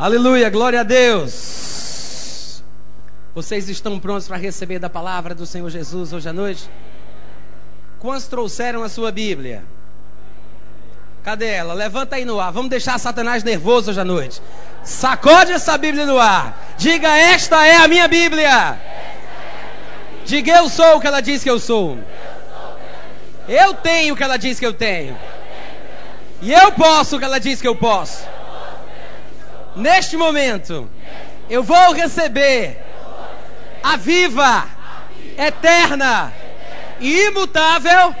Aleluia, glória a Deus. Vocês estão prontos para receber da palavra do Senhor Jesus hoje à noite? Quantos trouxeram a sua Bíblia? Cadê ela? Levanta aí no ar. Vamos deixar Satanás nervoso hoje à noite. Sacode essa Bíblia no ar. Diga: Esta é a minha Bíblia. Diga: Eu sou o que ela diz que eu sou. Eu tenho o que ela diz que eu tenho. E eu posso o que ela diz que eu posso. Neste momento, eu vou receber a viva, eterna e imutável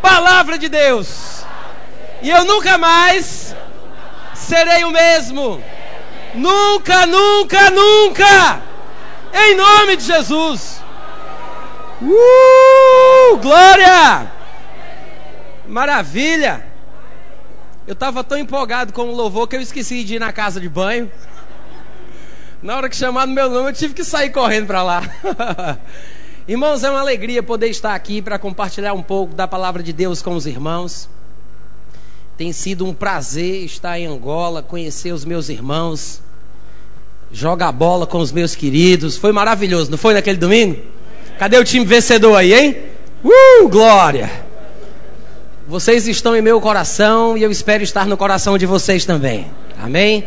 palavra de Deus. E eu nunca mais serei o mesmo. Nunca, nunca, nunca. Em nome de Jesus. Uh, glória! Maravilha! Eu estava tão empolgado com o louvor que eu esqueci de ir na casa de banho. Na hora que chamaram meu nome, eu tive que sair correndo para lá. Irmãos, é uma alegria poder estar aqui para compartilhar um pouco da palavra de Deus com os irmãos. Tem sido um prazer estar em Angola, conhecer os meus irmãos, jogar bola com os meus queridos. Foi maravilhoso, não foi naquele domingo? Cadê o time vencedor aí, hein? Uh, glória! Vocês estão em meu coração e eu espero estar no coração de vocês também. Amém?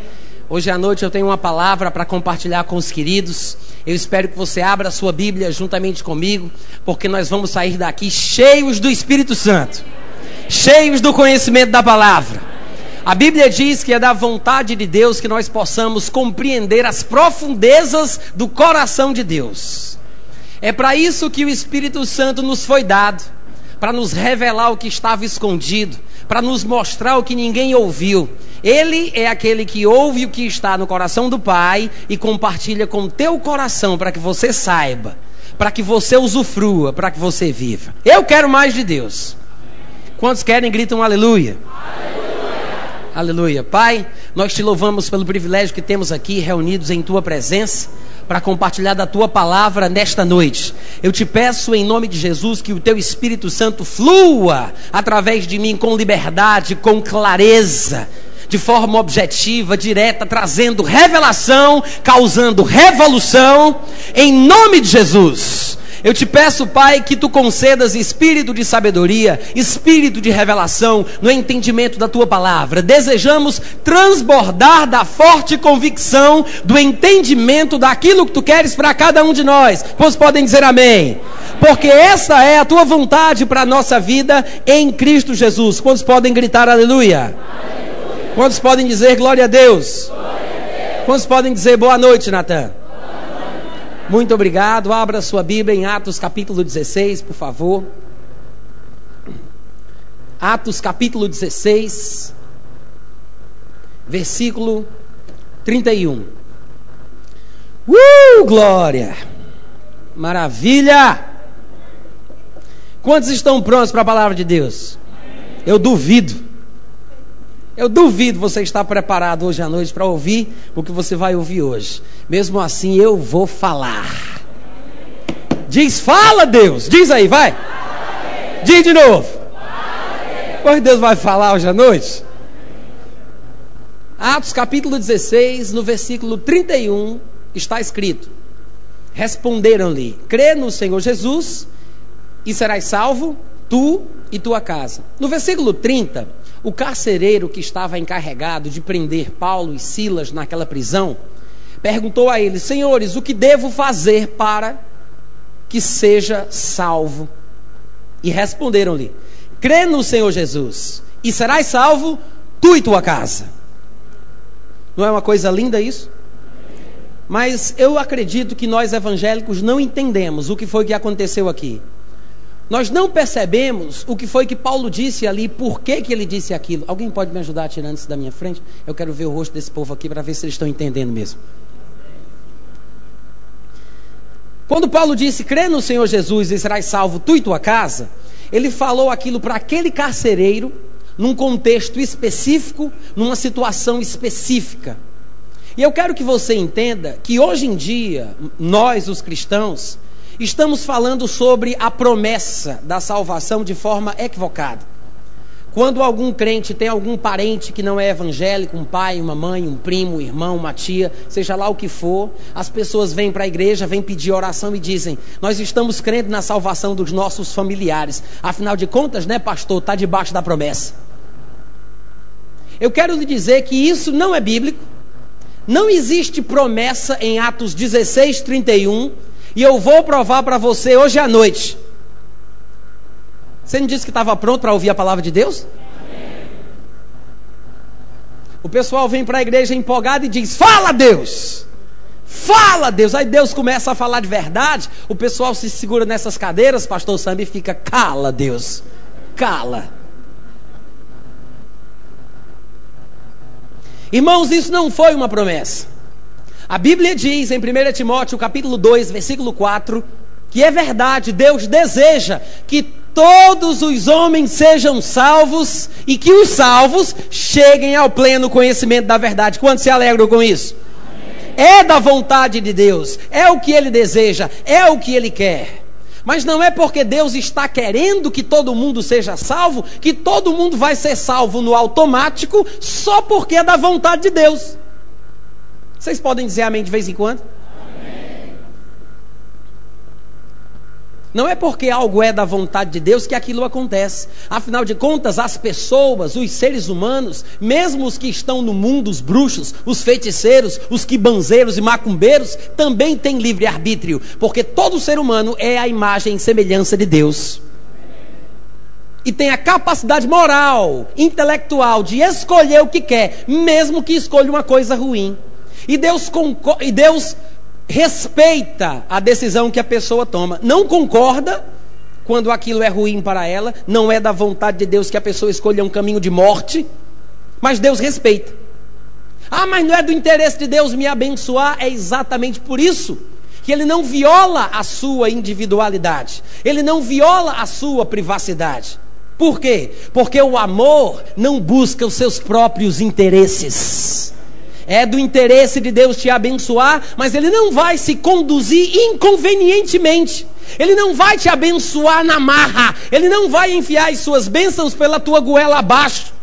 Hoje à noite eu tenho uma palavra para compartilhar com os queridos. Eu espero que você abra a sua Bíblia juntamente comigo, porque nós vamos sair daqui cheios do Espírito Santo, cheios do conhecimento da palavra. A Bíblia diz que é da vontade de Deus que nós possamos compreender as profundezas do coração de Deus. É para isso que o Espírito Santo nos foi dado para nos revelar o que estava escondido, para nos mostrar o que ninguém ouviu. Ele é aquele que ouve o que está no coração do Pai e compartilha com teu coração para que você saiba, para que você usufrua, para que você viva. Eu quero mais de Deus. Quantos querem, gritam aleluia. Aleluia. aleluia. Pai, nós te louvamos pelo privilégio que temos aqui reunidos em tua presença para compartilhar da tua palavra nesta noite. Eu te peço em nome de Jesus que o teu Espírito Santo flua através de mim com liberdade, com clareza, de forma objetiva, direta, trazendo revelação, causando revolução, em nome de Jesus. Eu te peço, Pai, que tu concedas espírito de sabedoria, espírito de revelação no entendimento da tua palavra. Desejamos transbordar da forte convicção do entendimento daquilo que tu queres para cada um de nós. Pois podem dizer amém. Porque essa é a tua vontade para a nossa vida em Cristo Jesus. Quantos podem gritar aleluia? aleluia. Quantos podem dizer glória a Deus? Glória a Deus. Quantos podem dizer boa noite, Natan? Muito obrigado. Abra sua Bíblia em Atos capítulo 16, por favor. Atos capítulo 16, versículo 31. Uh, glória! Maravilha! Quantos estão prontos para a palavra de Deus? Eu duvido. Eu duvido você estar preparado hoje à noite para ouvir o que você vai ouvir hoje. Mesmo assim, eu vou falar. Diz, fala Deus. Diz aí, vai. Diz de novo. Pois Deus vai falar hoje à noite. Atos capítulo 16, no versículo 31, está escrito: Responderam-lhe: Crê no Senhor Jesus e serás salvo, tu e tua casa. No versículo 30, o carcereiro que estava encarregado de prender Paulo e Silas naquela prisão perguntou a eles: Senhores, o que devo fazer para que seja salvo? E responderam-lhe: Crê no Senhor Jesus e serás salvo, tu e tua casa. Não é uma coisa linda isso? Mas eu acredito que nós evangélicos não entendemos o que foi que aconteceu aqui. Nós não percebemos o que foi que Paulo disse ali, por que, que ele disse aquilo. Alguém pode me ajudar tirando isso da minha frente? Eu quero ver o rosto desse povo aqui para ver se eles estão entendendo mesmo. Quando Paulo disse, crê no Senhor Jesus e serás salvo tu e tua casa, ele falou aquilo para aquele carcereiro, num contexto específico, numa situação específica. E eu quero que você entenda que hoje em dia, nós, os cristãos, estamos falando sobre a promessa da salvação de forma equivocada. Quando algum crente tem algum parente que não é evangélico, um pai, uma mãe, um primo, um irmão, uma tia, seja lá o que for, as pessoas vêm para a igreja, vêm pedir oração e dizem: Nós estamos crendo na salvação dos nossos familiares. Afinal de contas, né, pastor, está debaixo da promessa. Eu quero lhe dizer que isso não é bíblico. Não existe promessa em Atos 16, 31. E eu vou provar para você hoje à noite você não disse que estava pronto para ouvir a palavra de Deus? O pessoal vem para a igreja empolgado e diz: Fala Deus! Fala Deus! Aí Deus começa a falar de verdade. O pessoal se segura nessas cadeiras, pastor Sambi fica: Cala Deus! Cala! Irmãos, isso não foi uma promessa. A Bíblia diz em 1 Timóteo capítulo 2, versículo 4, que é verdade, Deus deseja que todos os homens sejam salvos e que os salvos cheguem ao pleno conhecimento da verdade. Quantos se alegram com isso? É da vontade de Deus, é o que ele deseja, é o que ele quer. Mas não é porque Deus está querendo que todo mundo seja salvo, que todo mundo vai ser salvo no automático, só porque é da vontade de Deus. Vocês podem dizer amém de vez em quando? Não é porque algo é da vontade de Deus que aquilo acontece. Afinal de contas, as pessoas, os seres humanos, mesmo os que estão no mundo, os bruxos, os feiticeiros, os quibanzeiros e macumbeiros, também têm livre-arbítrio, porque todo ser humano é a imagem e semelhança de Deus. E tem a capacidade moral, intelectual de escolher o que quer, mesmo que escolha uma coisa ruim. E Deus, e Deus respeita a decisão que a pessoa toma, não concorda quando aquilo é ruim para ela, não é da vontade de Deus que a pessoa escolha um caminho de morte, mas Deus respeita. Ah, mas não é do interesse de Deus me abençoar, é exatamente por isso que ele não viola a sua individualidade, ele não viola a sua privacidade. Por quê? Porque o amor não busca os seus próprios interesses é do interesse de Deus te abençoar, mas Ele não vai se conduzir inconvenientemente. Ele não vai te abençoar na marra. Ele não vai enfiar as suas bênçãos pela tua goela abaixo.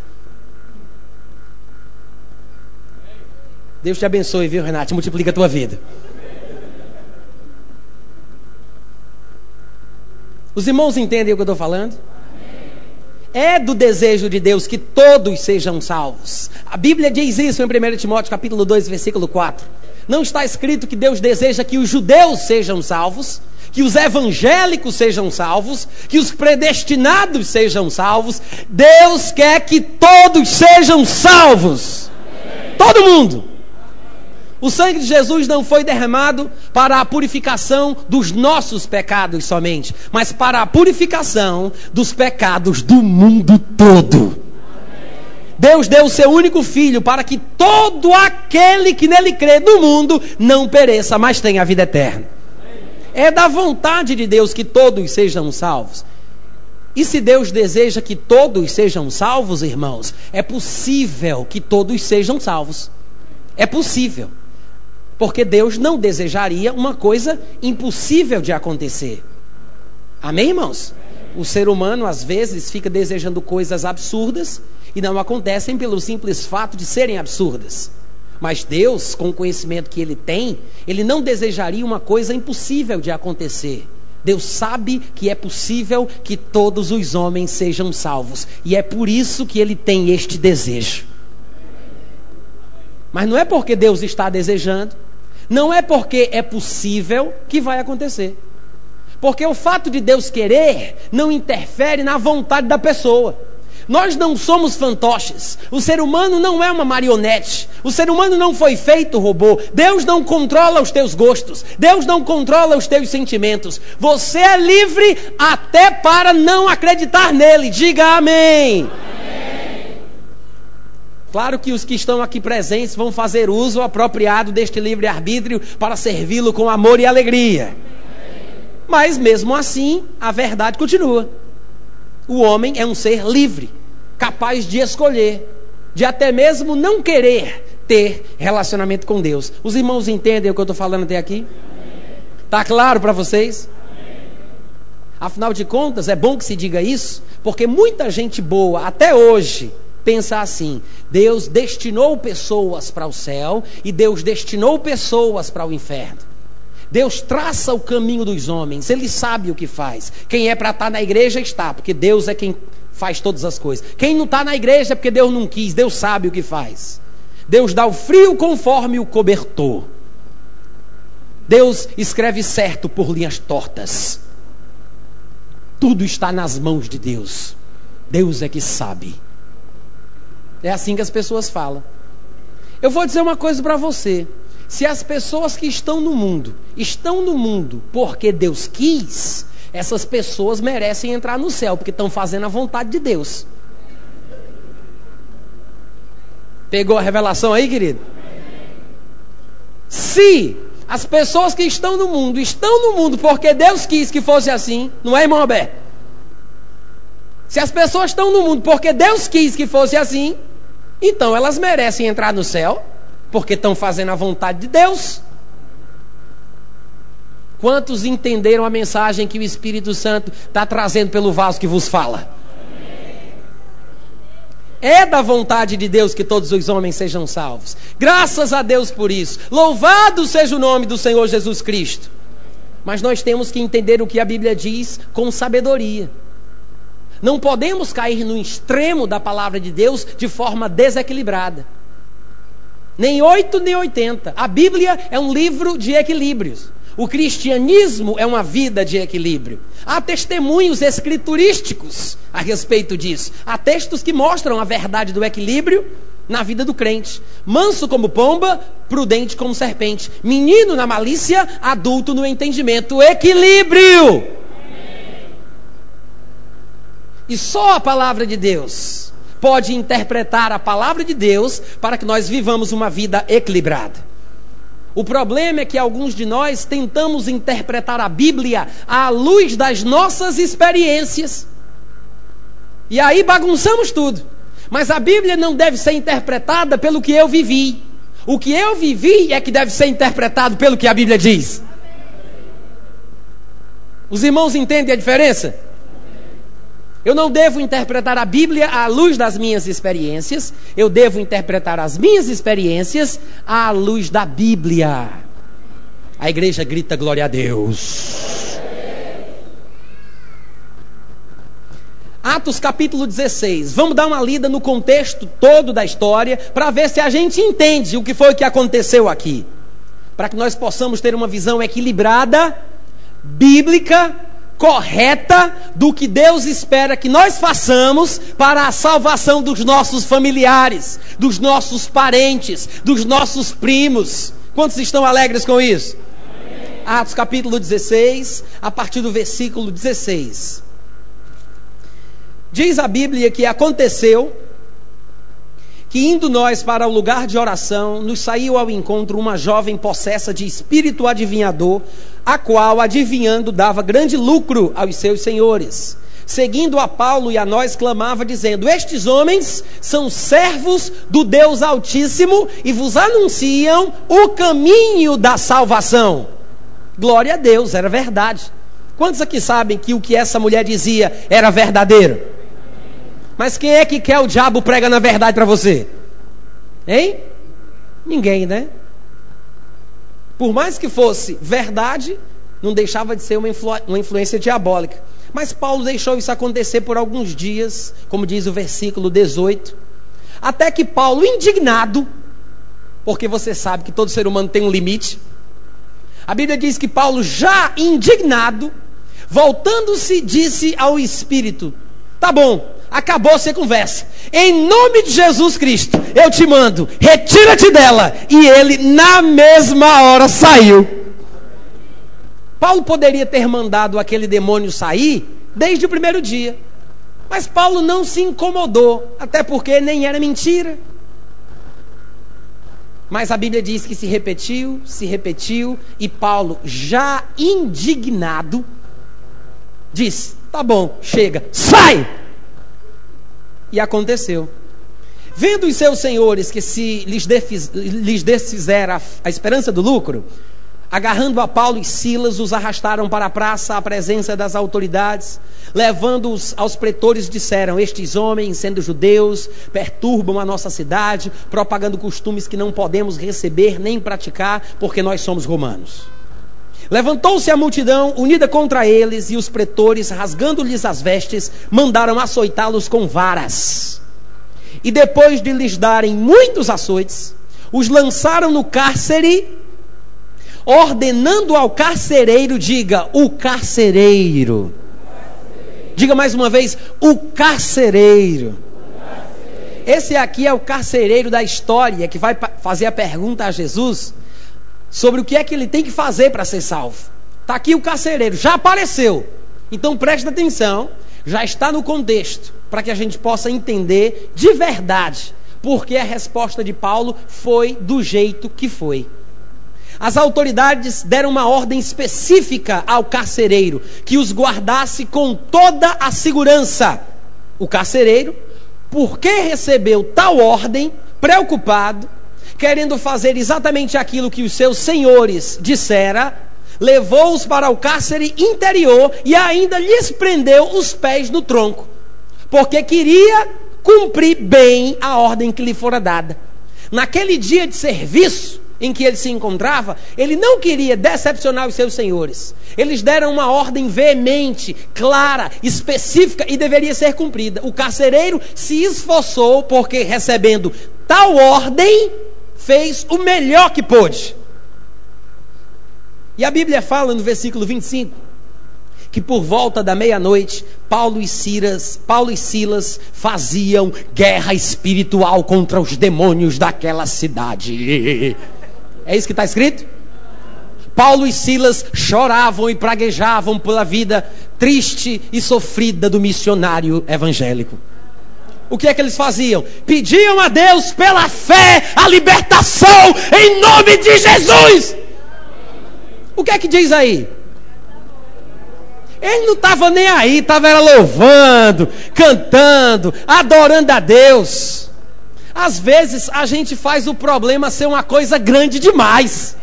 Deus te abençoe, viu, Renato? Multiplica a tua vida. Os irmãos entendem o que eu estou falando? É do desejo de Deus que todos sejam salvos. A Bíblia diz isso em 1 Timóteo capítulo 2, versículo 4. Não está escrito que Deus deseja que os judeus sejam salvos, que os evangélicos sejam salvos, que os predestinados sejam salvos. Deus quer que todos sejam salvos. Todo mundo. O sangue de Jesus não foi derramado para a purificação dos nossos pecados somente, mas para a purificação dos pecados do mundo todo. Deus deu o seu único filho para que todo aquele que nele crê no mundo não pereça, mas tenha a vida eterna. É da vontade de Deus que todos sejam salvos. E se Deus deseja que todos sejam salvos, irmãos, é possível que todos sejam salvos. É possível. Porque Deus não desejaria uma coisa impossível de acontecer. Amém, irmãos? O ser humano às vezes fica desejando coisas absurdas e não acontecem pelo simples fato de serem absurdas. Mas Deus, com o conhecimento que ele tem, ele não desejaria uma coisa impossível de acontecer. Deus sabe que é possível que todos os homens sejam salvos, e é por isso que ele tem este desejo. Mas não é porque Deus está desejando, não é porque é possível que vai acontecer. Porque o fato de Deus querer não interfere na vontade da pessoa. Nós não somos fantoches. O ser humano não é uma marionete. O ser humano não foi feito robô. Deus não controla os teus gostos. Deus não controla os teus sentimentos. Você é livre até para não acreditar nele. Diga amém. Claro que os que estão aqui presentes vão fazer uso apropriado deste livre-arbítrio para servi-lo com amor e alegria. Mas mesmo assim, a verdade continua. O homem é um ser livre, capaz de escolher, de até mesmo não querer ter relacionamento com Deus. Os irmãos entendem o que eu estou falando até aqui? Está claro para vocês? Afinal de contas, é bom que se diga isso, porque muita gente boa, até hoje, pensa assim: Deus destinou pessoas para o céu e Deus destinou pessoas para o inferno. Deus traça o caminho dos homens, Ele sabe o que faz. Quem é para estar na igreja está, porque Deus é quem faz todas as coisas. Quem não está na igreja é porque Deus não quis, Deus sabe o que faz. Deus dá o frio conforme o cobertor. Deus escreve certo por linhas tortas. Tudo está nas mãos de Deus. Deus é que sabe. É assim que as pessoas falam. Eu vou dizer uma coisa para você. Se as pessoas que estão no mundo estão no mundo porque Deus quis, essas pessoas merecem entrar no céu, porque estão fazendo a vontade de Deus. Pegou a revelação aí, querido? Se as pessoas que estão no mundo estão no mundo porque Deus quis que fosse assim, não é, irmão Roberto? Se as pessoas estão no mundo porque Deus quis que fosse assim, então elas merecem entrar no céu, porque estão fazendo a vontade de Deus. Quantos entenderam a mensagem que o Espírito Santo está trazendo pelo vaso que vos fala? É da vontade de Deus que todos os homens sejam salvos. Graças a Deus por isso. Louvado seja o nome do Senhor Jesus Cristo. Mas nós temos que entender o que a Bíblia diz com sabedoria. Não podemos cair no extremo da palavra de Deus de forma desequilibrada. Nem 8 nem 80. A Bíblia é um livro de equilíbrios. O cristianismo é uma vida de equilíbrio. Há testemunhos escriturísticos a respeito disso. Há textos que mostram a verdade do equilíbrio na vida do crente. Manso como pomba, prudente como serpente. Menino na malícia, adulto no entendimento. Equilíbrio! E só a palavra de Deus pode interpretar a palavra de Deus para que nós vivamos uma vida equilibrada. O problema é que alguns de nós tentamos interpretar a Bíblia à luz das nossas experiências. E aí bagunçamos tudo. Mas a Bíblia não deve ser interpretada pelo que eu vivi. O que eu vivi é que deve ser interpretado pelo que a Bíblia diz. Os irmãos entendem a diferença? Eu não devo interpretar a Bíblia à luz das minhas experiências, eu devo interpretar as minhas experiências à luz da Bíblia. A igreja grita glória a Deus. Atos capítulo 16. Vamos dar uma lida no contexto todo da história para ver se a gente entende o que foi que aconteceu aqui. Para que nós possamos ter uma visão equilibrada, bíblica correta do que Deus espera que nós façamos para a salvação dos nossos familiares, dos nossos parentes, dos nossos primos. Quantos estão alegres com isso? Atos capítulo 16, a partir do versículo 16. Diz a Bíblia que aconteceu que indo nós para o lugar de oração, nos saiu ao encontro uma jovem possessa de espírito adivinhador, a qual, adivinhando, dava grande lucro aos seus senhores. Seguindo a Paulo e a nós, clamava, dizendo: Estes homens são servos do Deus Altíssimo e vos anunciam o caminho da salvação. Glória a Deus, era verdade. Quantos aqui sabem que o que essa mulher dizia era verdadeiro? Mas quem é que quer o diabo prega na verdade para você? Hein? Ninguém, né? Por mais que fosse verdade, não deixava de ser uma, influ uma influência diabólica. Mas Paulo deixou isso acontecer por alguns dias, como diz o versículo 18. Até que Paulo, indignado, porque você sabe que todo ser humano tem um limite. A Bíblia diz que Paulo, já indignado, voltando-se, disse ao Espírito: Tá bom, acabou-se a conversa. Em nome de Jesus Cristo, eu te mando, retira-te dela. E ele, na mesma hora, saiu. Paulo poderia ter mandado aquele demônio sair desde o primeiro dia. Mas Paulo não se incomodou, até porque nem era mentira. Mas a Bíblia diz que se repetiu, se repetiu, e Paulo, já indignado, disse: Tá bom, chega, sai! E aconteceu. Vendo os seus senhores que se lhes, desfiz, lhes desfizera a, a esperança do lucro, Agarrando a Paulo e Silas, os arrastaram para a praça à presença das autoridades. Levando-os aos pretores, disseram: Estes homens, sendo judeus, perturbam a nossa cidade, propagando costumes que não podemos receber nem praticar, porque nós somos romanos. Levantou-se a multidão unida contra eles, e os pretores, rasgando-lhes as vestes, mandaram açoitá-los com varas. E depois de lhes darem muitos açoites, os lançaram no cárcere ordenando ao carcereiro, diga, o carcereiro. Diga mais uma vez, o carcereiro. Esse aqui é o carcereiro da história que vai fazer a pergunta a Jesus sobre o que é que ele tem que fazer para ser salvo. Está aqui o carcereiro, já apareceu. Então preste atenção, já está no contexto, para que a gente possa entender de verdade porque a resposta de Paulo foi do jeito que foi. As autoridades deram uma ordem específica ao carcereiro, que os guardasse com toda a segurança. O carcereiro, porque recebeu tal ordem, preocupado, querendo fazer exatamente aquilo que os seus senhores dissera, levou-os para o cárcere interior e ainda lhes prendeu os pés no tronco, porque queria cumprir bem a ordem que lhe fora dada. Naquele dia de serviço, em que ele se encontrava, ele não queria decepcionar os seus senhores. Eles deram uma ordem veemente, clara, específica e deveria ser cumprida. O carcereiro se esforçou porque, recebendo tal ordem, fez o melhor que pôde. E a Bíblia fala no versículo 25 que por volta da meia-noite, Paulo e Silas, Paulo e Silas faziam guerra espiritual contra os demônios daquela cidade. É isso que está escrito? Paulo e Silas choravam e praguejavam pela vida triste e sofrida do missionário evangélico. O que é que eles faziam? Pediam a Deus pela fé a libertação em nome de Jesus. O que é que diz aí? Ele não estava nem aí, estava louvando, cantando, adorando a Deus. Às vezes a gente faz o problema ser uma coisa grande demais.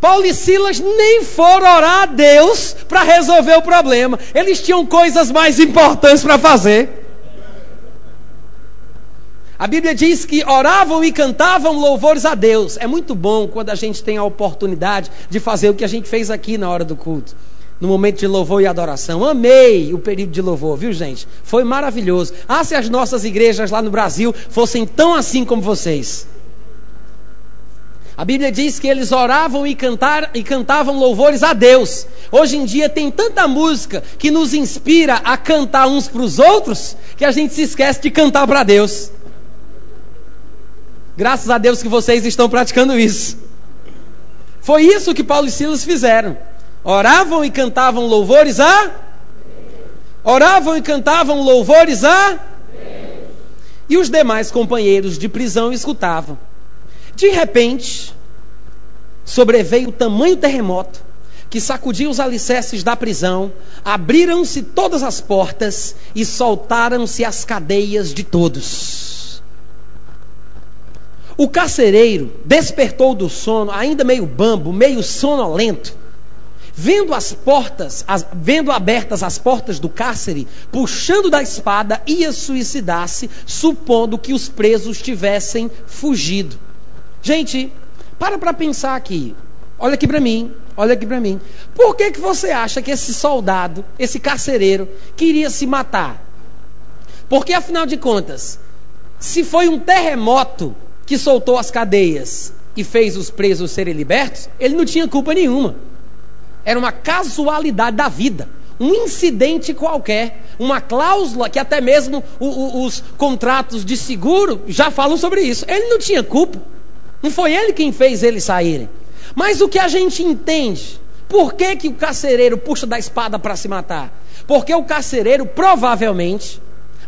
Paulo e Silas nem foram orar a Deus para resolver o problema. Eles tinham coisas mais importantes para fazer. A Bíblia diz que oravam e cantavam louvores a Deus. É muito bom quando a gente tem a oportunidade de fazer o que a gente fez aqui na hora do culto no momento de louvor e adoração. Amei o período de louvor, viu, gente? Foi maravilhoso. Ah, se as nossas igrejas lá no Brasil fossem tão assim como vocês. A Bíblia diz que eles oravam e, cantar, e cantavam louvores a Deus. Hoje em dia tem tanta música que nos inspira a cantar uns para os outros que a gente se esquece de cantar para Deus. Graças a Deus que vocês estão praticando isso. Foi isso que Paulo e Silas fizeram. Oravam e cantavam louvores a? Oravam e cantavam louvores a? E os demais companheiros de prisão escutavam. De repente, sobreveio tamanho terremoto que sacudiu os alicerces da prisão, abriram-se todas as portas e soltaram-se as cadeias de todos. O carcereiro despertou do sono, ainda meio bambo, meio sonolento, vendo as portas, as, vendo abertas as portas do cárcere, puxando da espada, ia suicidar-se, supondo que os presos tivessem fugido. Gente, para para pensar aqui. Olha aqui para mim, olha aqui para mim. Por que, que você acha que esse soldado, esse carcereiro, queria se matar? Porque afinal de contas, se foi um terremoto que soltou as cadeias e fez os presos serem libertos, ele não tinha culpa nenhuma. Era uma casualidade da vida, um incidente qualquer, uma cláusula que até mesmo o, o, os contratos de seguro já falam sobre isso. Ele não tinha culpa. Não foi ele quem fez eles saírem. Mas o que a gente entende? Por que, que o carcereiro puxa da espada para se matar? Porque o carcereiro provavelmente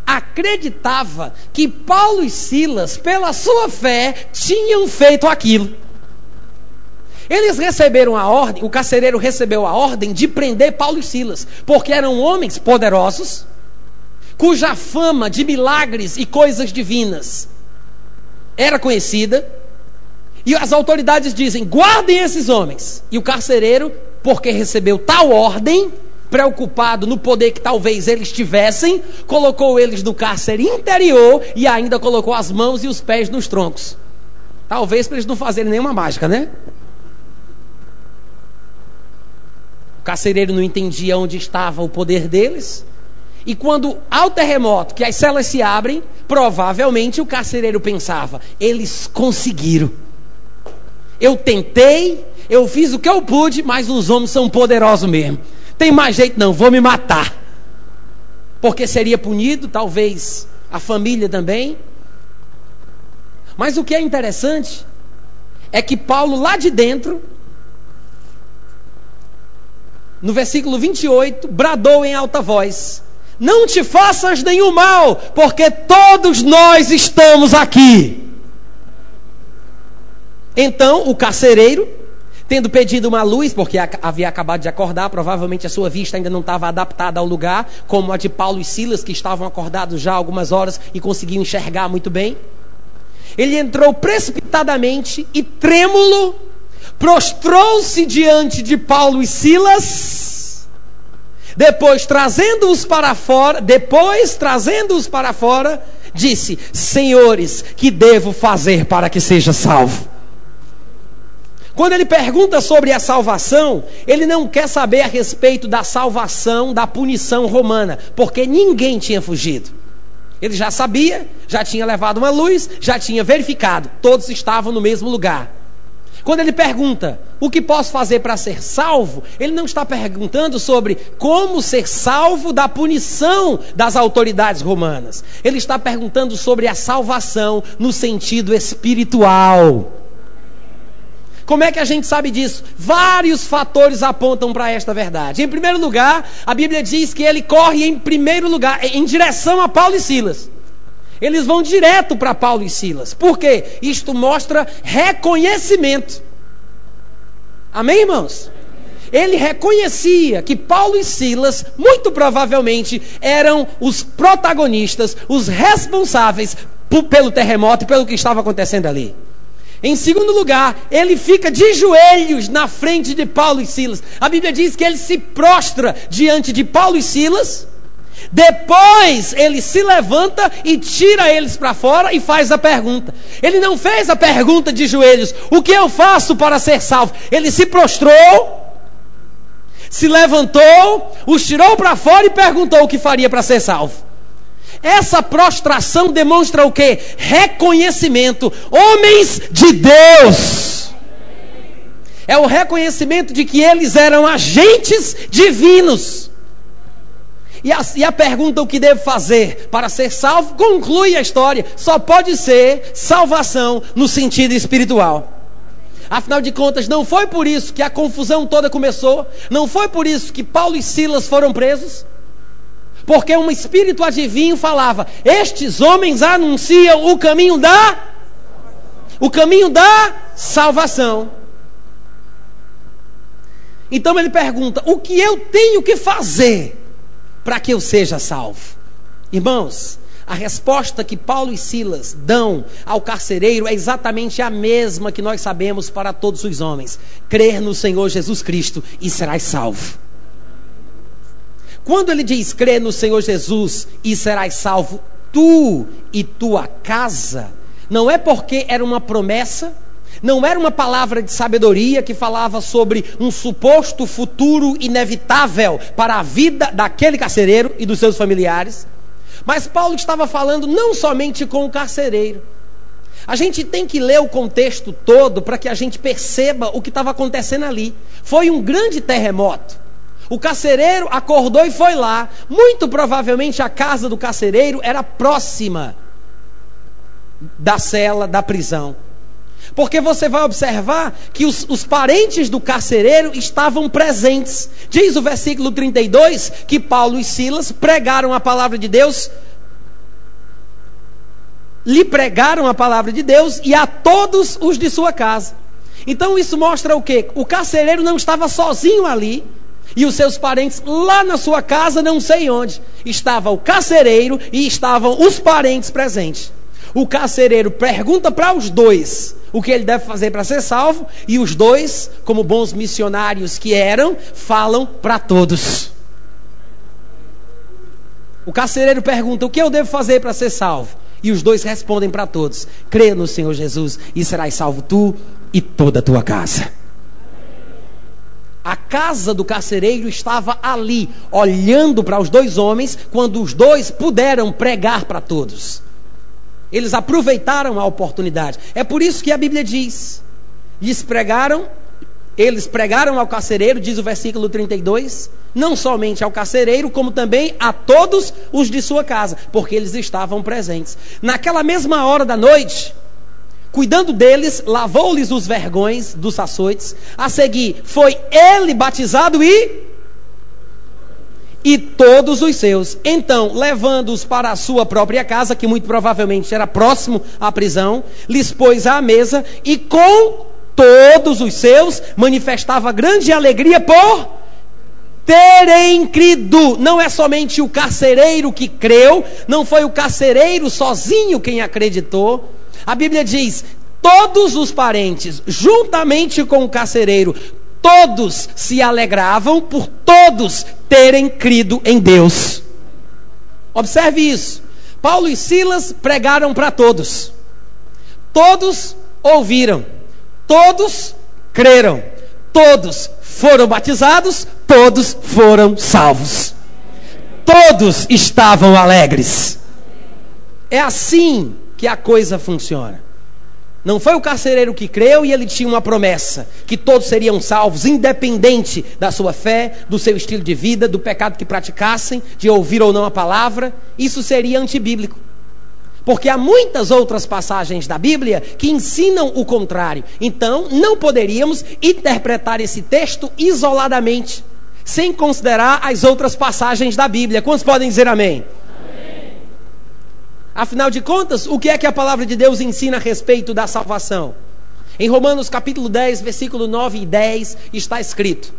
acreditava que Paulo e Silas, pela sua fé, tinham feito aquilo. Eles receberam a ordem, o carcereiro recebeu a ordem de prender Paulo e Silas, porque eram homens poderosos, cuja fama de milagres e coisas divinas era conhecida, E as autoridades dizem: guardem esses homens. E o carcereiro, porque recebeu tal ordem, preocupado no poder que talvez eles tivessem, colocou eles no cárcere interior e ainda colocou as mãos e os pés nos troncos. Talvez para eles não fazerem nenhuma mágica, né? O carcereiro não entendia onde estava o poder deles. E quando há o terremoto, que as celas se abrem, provavelmente o carcereiro pensava: eles conseguiram. Eu tentei, eu fiz o que eu pude, mas os homens são poderosos mesmo. Tem mais jeito não, vou me matar. Porque seria punido, talvez a família também. Mas o que é interessante é que Paulo, lá de dentro, no versículo 28, bradou em alta voz: Não te faças nenhum mal, porque todos nós estamos aqui. Então o carcereiro, tendo pedido uma luz, porque havia acabado de acordar, provavelmente a sua vista ainda não estava adaptada ao lugar, como a de Paulo e Silas, que estavam acordados já algumas horas e conseguiam enxergar muito bem. Ele entrou precipitadamente e trêmulo, prostrou-se diante de Paulo e Silas, depois trazendo-os para fora, depois trazendo-os para fora, disse: Senhores, que devo fazer para que seja salvo? Quando ele pergunta sobre a salvação, ele não quer saber a respeito da salvação da punição romana, porque ninguém tinha fugido. Ele já sabia, já tinha levado uma luz, já tinha verificado, todos estavam no mesmo lugar. Quando ele pergunta o que posso fazer para ser salvo, ele não está perguntando sobre como ser salvo da punição das autoridades romanas. Ele está perguntando sobre a salvação no sentido espiritual. Como é que a gente sabe disso? Vários fatores apontam para esta verdade. Em primeiro lugar, a Bíblia diz que ele corre em primeiro lugar, em direção a Paulo e Silas. Eles vão direto para Paulo e Silas. Por quê? Isto mostra reconhecimento. Amém, irmãos? Ele reconhecia que Paulo e Silas, muito provavelmente, eram os protagonistas, os responsáveis pelo terremoto e pelo que estava acontecendo ali. Em segundo lugar, ele fica de joelhos na frente de Paulo e Silas. A Bíblia diz que ele se prostra diante de Paulo e Silas. Depois ele se levanta e tira eles para fora e faz a pergunta. Ele não fez a pergunta de joelhos: O que eu faço para ser salvo? Ele se prostrou, se levantou, os tirou para fora e perguntou o que faria para ser salvo. Essa prostração demonstra o que? Reconhecimento. Homens de Deus. É o reconhecimento de que eles eram agentes divinos. E a, e a, pergunta o que devo fazer para ser salvo conclui a história. Só pode ser salvação no sentido espiritual. Afinal de contas, não foi por isso que a confusão toda começou, não foi por isso que Paulo e Silas foram presos, porque um espírito adivinho falava: Estes homens anunciam o caminho da o caminho da salvação. Então ele pergunta: O que eu tenho que fazer para que eu seja salvo? Irmãos, a resposta que Paulo e Silas dão ao carcereiro é exatamente a mesma que nós sabemos para todos os homens: crer no Senhor Jesus Cristo e serás salvo. Quando ele diz crê no Senhor Jesus e serás salvo, tu e tua casa, não é porque era uma promessa, não era uma palavra de sabedoria que falava sobre um suposto futuro inevitável para a vida daquele carcereiro e dos seus familiares. Mas Paulo estava falando não somente com o carcereiro. A gente tem que ler o contexto todo para que a gente perceba o que estava acontecendo ali. Foi um grande terremoto. O carcereiro acordou e foi lá. Muito provavelmente a casa do carcereiro era próxima da cela da prisão. Porque você vai observar que os, os, parentes do carcereiro estavam presentes. Diz o versículo 32 que Paulo e Silas pregaram a palavra de Deus, lhe pregaram a palavra de Deus e a todos os de sua casa. Então isso mostra o que? O carcereiro não estava sozinho ali. E os seus parentes lá na sua casa, não sei onde, estava o carcereiro e estavam os parentes presentes. O carcereiro pergunta para os dois o que ele deve fazer para ser salvo, e os dois, como bons missionários que eram, falam para todos. O carcereiro pergunta: O que eu devo fazer para ser salvo? E os dois respondem para todos: Crê no Senhor Jesus e serás salvo tu e toda a tua casa. A casa do carcereiro estava ali, olhando para os dois homens, quando os dois puderam pregar para todos. Eles aproveitaram a oportunidade. É por isso que a Bíblia diz: lhes pregaram, eles pregaram ao carcereiro, diz o versículo 32, não somente ao carcereiro, como também a todos os de sua casa, porque eles estavam presentes. Naquela mesma hora da noite, Cuidando deles, lavou-lhes os vergões dos açoites. A seguir, foi ele batizado e. E todos os seus. Então, levando-os para a sua própria casa, que muito provavelmente era próximo à prisão, lhes pôs à mesa e com todos os seus manifestava grande alegria por terem crido. Não é somente o carcereiro que creu, não foi o carcereiro sozinho quem acreditou a Bíblia diz: todos os parentes, juntamente com o carcereiro, todos se alegravam por todos terem crido em Deus. Observe isso. Paulo e Silas pregaram para todos. Todos ouviram. Todos creram. Todos foram batizados. Todos foram salvos. Todos estavam alegres. É assim que a coisa funciona. Não foi o carcereiro que creu e ele tinha uma promessa: que todos seriam salvos, independente da sua fé, do seu estilo de vida, do pecado que praticassem, de ouvir ou não a palavra. Isso seria antibíblico. Porque há muitas outras passagens da Bíblia que ensinam o contrário. Então, não poderíamos interpretar esse texto isoladamente, sem considerar as outras passagens da Bíblia. Quantos podem dizer amém? Afinal de contas, o que é que a palavra de Deus ensina a respeito da salvação? Em Romanos capítulo 10, versículo 9 e 10 está escrito: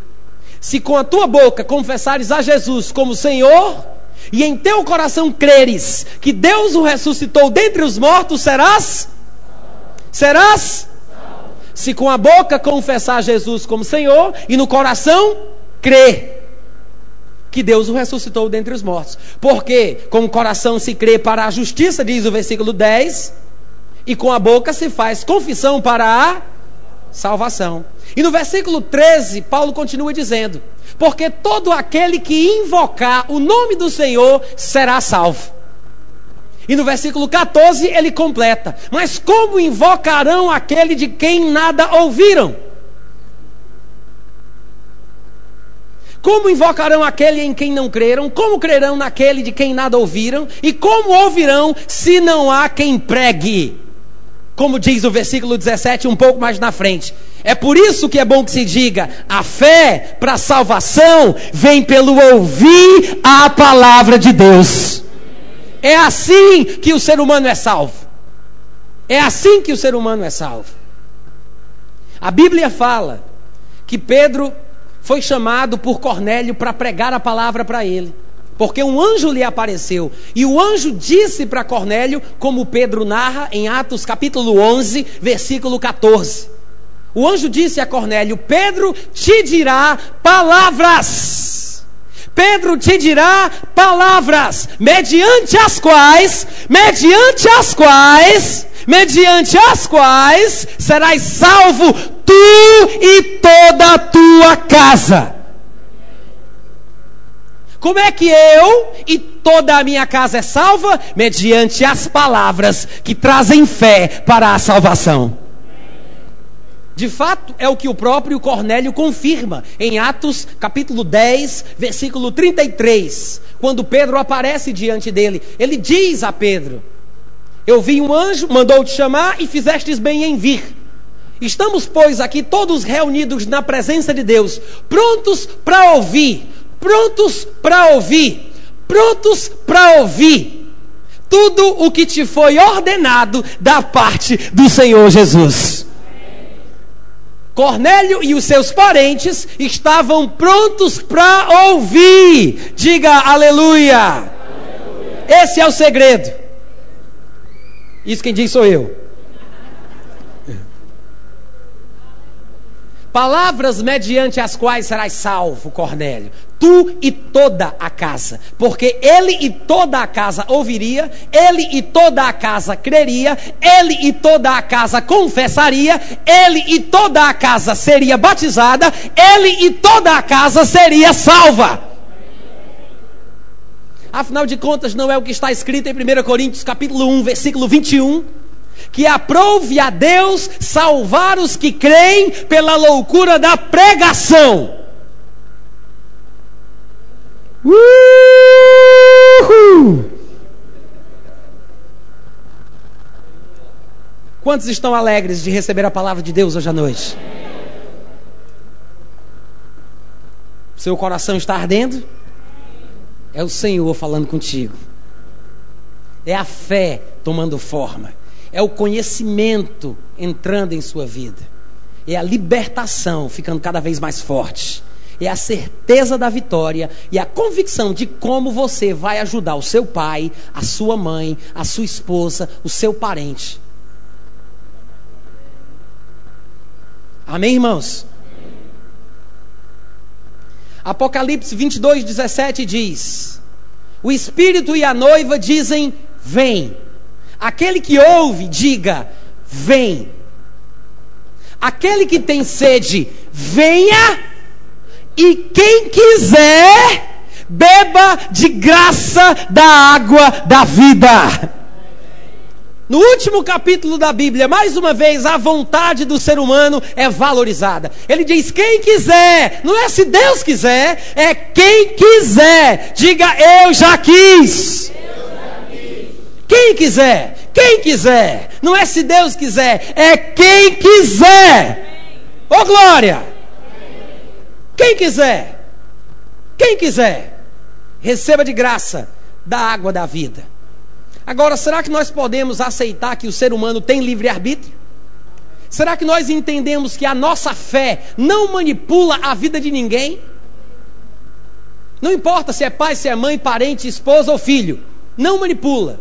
Se com a tua boca confessares a Jesus como Senhor, e em teu coração creres que Deus o ressuscitou dentre os mortos, serás? Serás? Se com a boca confessar Jesus como Senhor e no coração crer que Deus o ressuscitou dentre os mortos. Porque com o coração se crê para a justiça, diz o versículo 10, e com a boca se faz confissão para a salvação. E no versículo 13, Paulo continua dizendo: Porque todo aquele que invocar o nome do Senhor será salvo. E no versículo 14 ele completa: Mas como invocarão aquele de quem nada ouviram? Como invocarão aquele em quem não creram? Como crerão naquele de quem nada ouviram? E como ouvirão se não há quem pregue? Como diz o versículo 17, um pouco mais na frente. É por isso que é bom que se diga: a fé para a salvação vem pelo ouvir a palavra de Deus. É assim que o ser humano é salvo. É assim que o ser humano é salvo. A Bíblia fala que Pedro foi chamado por Cornélio para pregar a palavra para ele. Porque um anjo lhe apareceu. E o anjo disse para Cornélio, como Pedro narra em Atos capítulo 11, versículo 14. O anjo disse a Cornélio: Pedro te dirá palavras. Pedro te dirá palavras, mediante as quais, mediante as quais, mediante as quais serás salvo tu e toda a tua casa. Como é que eu e toda a minha casa é salva? Mediante as palavras que trazem fé para a salvação. De fato, é o que o próprio Cornélio confirma em Atos capítulo 10, versículo 33. Quando Pedro aparece diante dele, ele diz a Pedro: Eu vi um anjo, mandou te chamar e fizestes bem em vir. Estamos, pois, aqui todos reunidos na presença de Deus, prontos para ouvir, prontos para ouvir, prontos para ouvir tudo o que te foi ordenado da parte do Senhor Jesus. Cornélio e os seus parentes estavam prontos para ouvir. Diga aleluia. aleluia. Esse é o segredo. Isso quem diz sou eu. Palavras mediante as quais serás salvo, Cornélio. Tu e toda a casa. Porque ele e toda a casa ouviria, ele e toda a casa creria, ele e toda a casa confessaria, ele e toda a casa seria batizada, ele e toda a casa seria salva. Afinal de contas, não é o que está escrito em 1 Coríntios capítulo 1, versículo 21? que aprove a Deus salvar os que creem pela loucura da pregação. Uhul! Quantos estão alegres de receber a palavra de Deus hoje à noite? Seu coração está ardendo? É o Senhor falando contigo. É a fé tomando forma é o conhecimento entrando em sua vida, é a libertação ficando cada vez mais forte, é a certeza da vitória e a convicção de como você vai ajudar o seu pai, a sua mãe, a sua esposa, o seu parente. Amém, irmãos? Apocalipse 22, 17 diz: O Espírito e a noiva dizem: Vem. Aquele que ouve, diga: Vem. Aquele que tem sede, venha. E quem quiser, beba de graça da água da vida. No último capítulo da Bíblia, mais uma vez, a vontade do ser humano é valorizada. Ele diz: quem quiser, não é se Deus quiser, é quem quiser. Diga: eu já quis. Quem quiser, quem quiser. Não é se Deus quiser, é quem quiser. Ô oh, glória! Quem quiser, quem quiser, receba de graça da água da vida. Agora, será que nós podemos aceitar que o ser humano tem livre-arbítrio? Será que nós entendemos que a nossa fé não manipula a vida de ninguém? Não importa se é pai, se é mãe, parente, esposa ou filho, não manipula.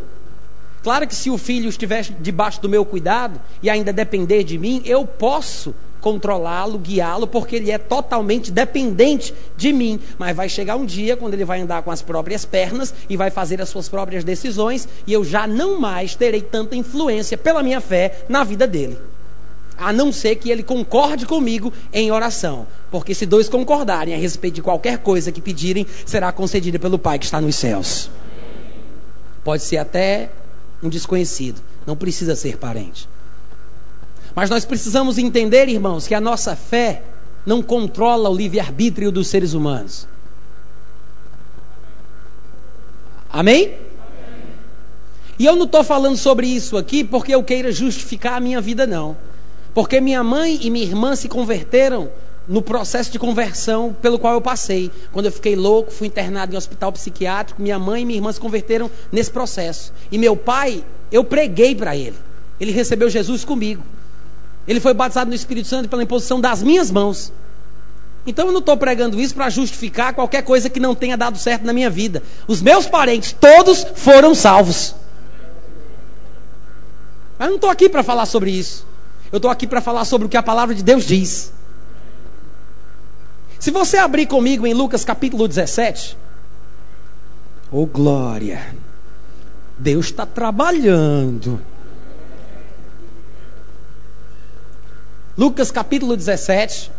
Claro que se o filho estiver debaixo do meu cuidado e ainda depender de mim, eu posso controlá-lo, guiá-lo, porque ele é totalmente dependente de mim. Mas vai chegar um dia quando ele vai andar com as próprias pernas e vai fazer as suas próprias decisões, e eu já não mais terei tanta influência pela minha fé na vida dele. A não ser que ele concorde comigo em oração. Porque se dois concordarem a respeito de qualquer coisa que pedirem, será concedida pelo Pai que está nos céus. Pode ser até um desconhecido, não precisa ser parente. Mas nós precisamos entender, irmãos, que a nossa fé não controla o livre-arbítrio dos seres humanos. Amém? E eu não estou falando sobre isso aqui porque eu queira justificar a minha vida, não. Porque minha mãe e minha irmã se converteram no processo de conversão pelo qual eu passei. Quando eu fiquei louco, fui internado em hospital psiquiátrico, minha mãe e minha irmã se converteram nesse processo. E meu pai, eu preguei para ele. Ele recebeu Jesus comigo. Ele foi batizado no Espírito Santo pela imposição das minhas mãos. Então eu não estou pregando isso para justificar qualquer coisa que não tenha dado certo na minha vida. Os meus parentes, todos foram salvos. Mas eu não estou aqui para falar sobre isso. Eu estou aqui para falar sobre o que a palavra de Deus diz. Se você abrir comigo em Lucas capítulo 17, oh glória, Deus está trabalhando. Lucas capítulo 17.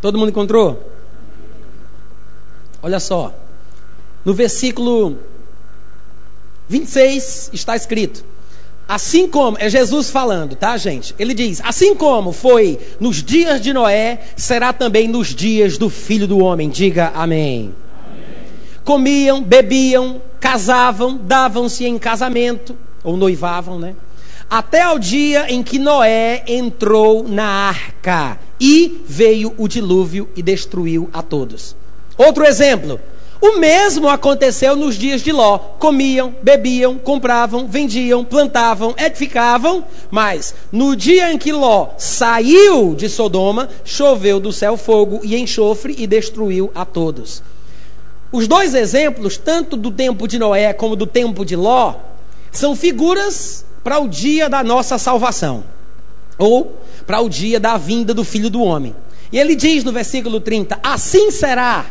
Todo mundo encontrou? Olha só. No versículo 26 está escrito: Assim como, é Jesus falando, tá, gente? Ele diz: Assim como foi nos dias de Noé, será também nos dias do filho do homem. Diga amém. Comiam, bebiam, casavam, davam-se em casamento, ou noivavam, né? Até ao dia em que Noé entrou na arca e veio o dilúvio e destruiu a todos. Outro exemplo. O mesmo aconteceu nos dias de Ló. Comiam, bebiam, compravam, vendiam, plantavam, edificavam, mas no dia em que Ló saiu de Sodoma, choveu do céu fogo e enxofre e destruiu a todos. Os dois exemplos, tanto do tempo de Noé como do tempo de Ló, são figuras para o dia da nossa salvação. ou para o dia da vinda do filho do homem. E ele diz no versículo 30: Assim será,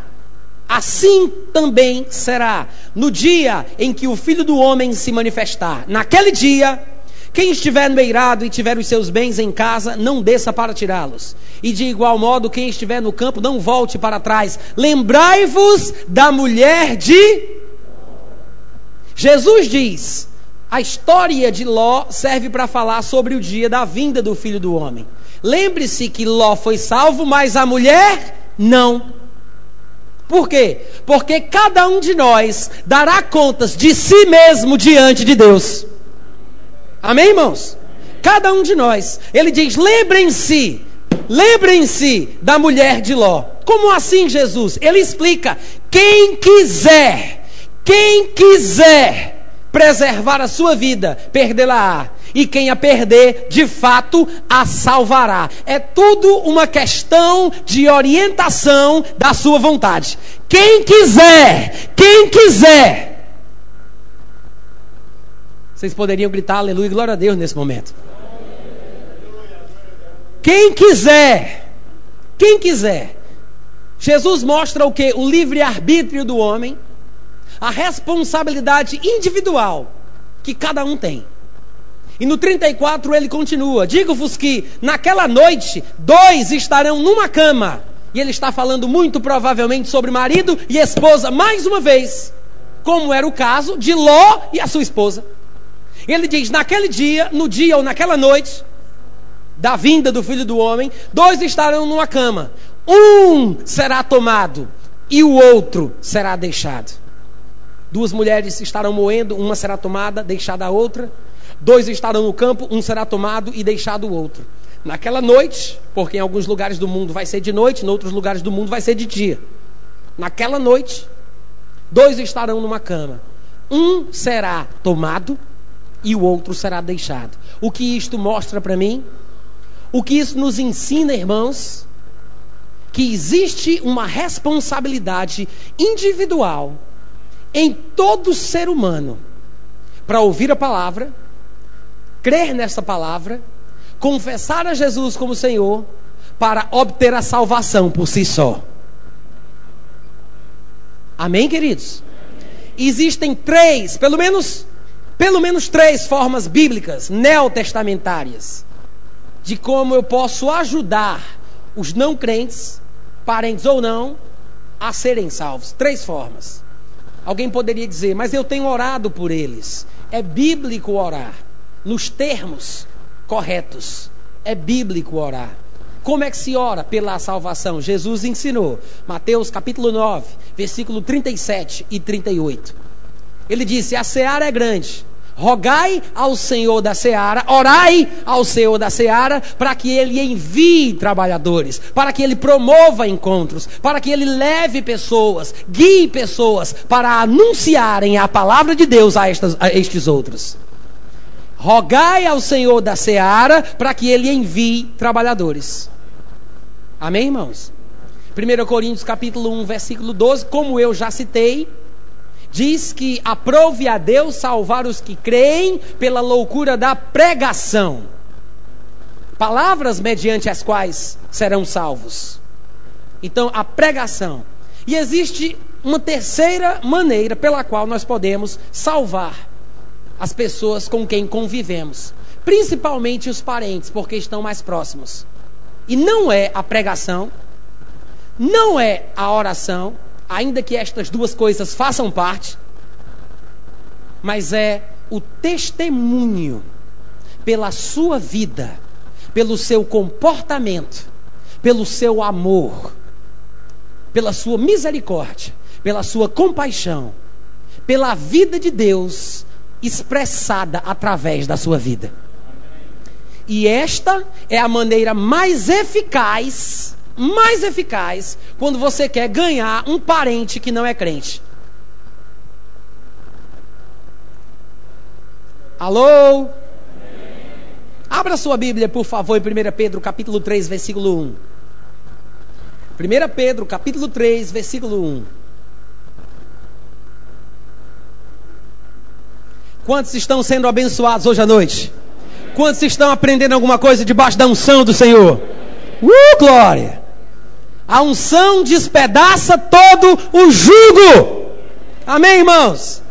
assim também será, no dia em que o filho do homem se manifestar. Naquele dia, quem estiver no eirado e tiver os seus bens em casa, não desça para tirá-los. E de igual modo, quem estiver no campo, não volte para trás. Lembrai-vos da mulher de. Jesus diz: a história de Ló serve para falar sobre o dia da vinda do filho do homem. Lembre-se que Ló foi salvo, mas a mulher não. Por quê? Porque cada um de nós dará contas de si mesmo diante de Deus. Amém, irmãos? Cada um de nós. Ele diz: lembrem-se, lembrem-se da mulher de Ló. Como assim, Jesus? Ele explica: quem quiser, quem quiser preservar a sua vida, perdê-la-á. E quem a perder, de fato, a salvará. É tudo uma questão de orientação da sua vontade. Quem quiser, quem quiser. Vocês poderiam gritar aleluia e glória a Deus nesse momento. Quem quiser, quem quiser. Jesus mostra o que? O livre-arbítrio do homem a responsabilidade individual que cada um tem. E no 34 ele continua: Digo-vos que naquela noite dois estarão numa cama. E ele está falando muito provavelmente sobre marido e esposa, mais uma vez, como era o caso de Ló e a sua esposa. Ele diz: naquele dia, no dia ou naquela noite, da vinda do filho do homem, dois estarão numa cama. Um será tomado e o outro será deixado. Duas mulheres estarão moendo, uma será tomada, deixada a outra. Dois estarão no campo, um será tomado e deixado o outro. Naquela noite, porque em alguns lugares do mundo vai ser de noite, em outros lugares do mundo vai ser de dia. Naquela noite, dois estarão numa cama. Um será tomado e o outro será deixado. O que isto mostra para mim? O que isso nos ensina, irmãos? Que existe uma responsabilidade individual em todo ser humano para ouvir a palavra, crer nessa palavra, confessar a Jesus como Senhor, para obter a salvação por si só. Amém, queridos? Existem três, pelo menos, pelo menos três formas bíblicas neotestamentárias de como eu posso ajudar os não crentes, parentes ou não, a serem salvos. Três formas. Alguém poderia dizer, mas eu tenho orado por eles. É bíblico orar, nos termos corretos. É bíblico orar. Como é que se ora pela salvação? Jesus ensinou. Mateus capítulo 9, versículo 37 e 38. Ele disse: A seara é grande Rogai ao Senhor da seara, orai ao Senhor da seara, para que ele envie trabalhadores, para que ele promova encontros, para que ele leve pessoas, guie pessoas para anunciarem a palavra de Deus a, estas, a estes outros. Rogai ao Senhor da seara, para que ele envie trabalhadores. Amém, irmãos? 1 Coríntios capítulo 1, versículo 12, como eu já citei, diz que aprove a Deus salvar os que creem pela loucura da pregação. Palavras mediante as quais serão salvos. Então, a pregação. E existe uma terceira maneira pela qual nós podemos salvar as pessoas com quem convivemos, principalmente os parentes, porque estão mais próximos. E não é a pregação, não é a oração, ainda que estas duas coisas façam parte, mas é o testemunho pela sua vida, pelo seu comportamento, pelo seu amor, pela sua misericórdia, pela sua compaixão, pela vida de Deus expressada através da sua vida. E esta é a maneira mais eficaz mais eficaz quando você quer ganhar um parente que não é crente. Alô? Abra sua Bíblia, por favor, em 1 Pedro, capítulo 3, versículo 1. 1 Pedro, capítulo 3, versículo 1. Quantos estão sendo abençoados hoje à noite? Quantos estão aprendendo alguma coisa debaixo da unção do Senhor? Uh, glória! A unção despedaça todo o jugo. Amém, irmãos?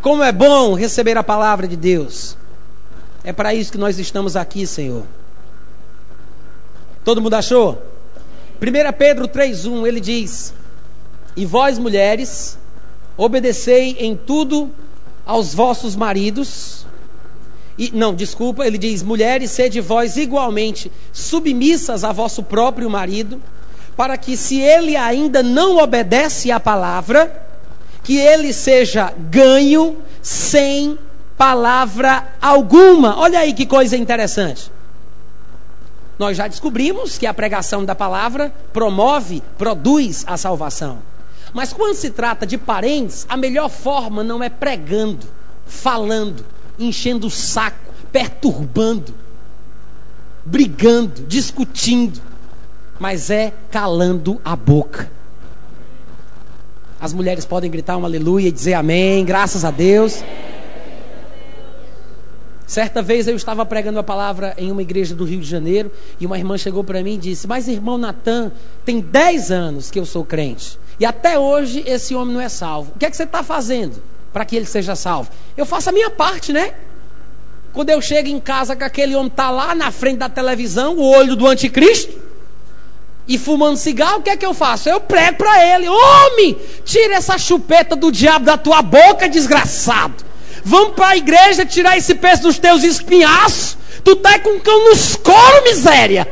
Como é bom receber a palavra de Deus. É para isso que nós estamos aqui, Senhor. Todo mundo achou? 1 Pedro 3,1 ele diz: E vós, mulheres, obedecei em tudo aos vossos maridos. E, não, desculpa, ele diz: Mulheres, sede vós igualmente submissas a vosso próprio marido, para que, se ele ainda não obedece à palavra, que ele seja ganho sem palavra alguma. Olha aí que coisa interessante. Nós já descobrimos que a pregação da palavra promove, produz a salvação. Mas quando se trata de parentes, a melhor forma não é pregando, falando, enchendo o saco, perturbando, brigando, discutindo, mas é calando a boca. As mulheres podem gritar um aleluia e dizer amém, graças a Deus. Certa vez eu estava pregando a palavra em uma igreja do Rio de Janeiro e uma irmã chegou para mim e disse: Mas irmão Natan, tem 10 anos que eu sou crente e até hoje esse homem não é salvo. O que é que você está fazendo para que ele seja salvo? Eu faço a minha parte, né? Quando eu chego em casa que aquele homem está lá na frente da televisão, o olho do anticristo, e fumando cigarro, o que é que eu faço? Eu prego para ele: Homem, tira essa chupeta do diabo da tua boca, desgraçado. Vamos para a igreja tirar esse peso dos teus espinhaços. Tu tá com um cão nos coros, miséria.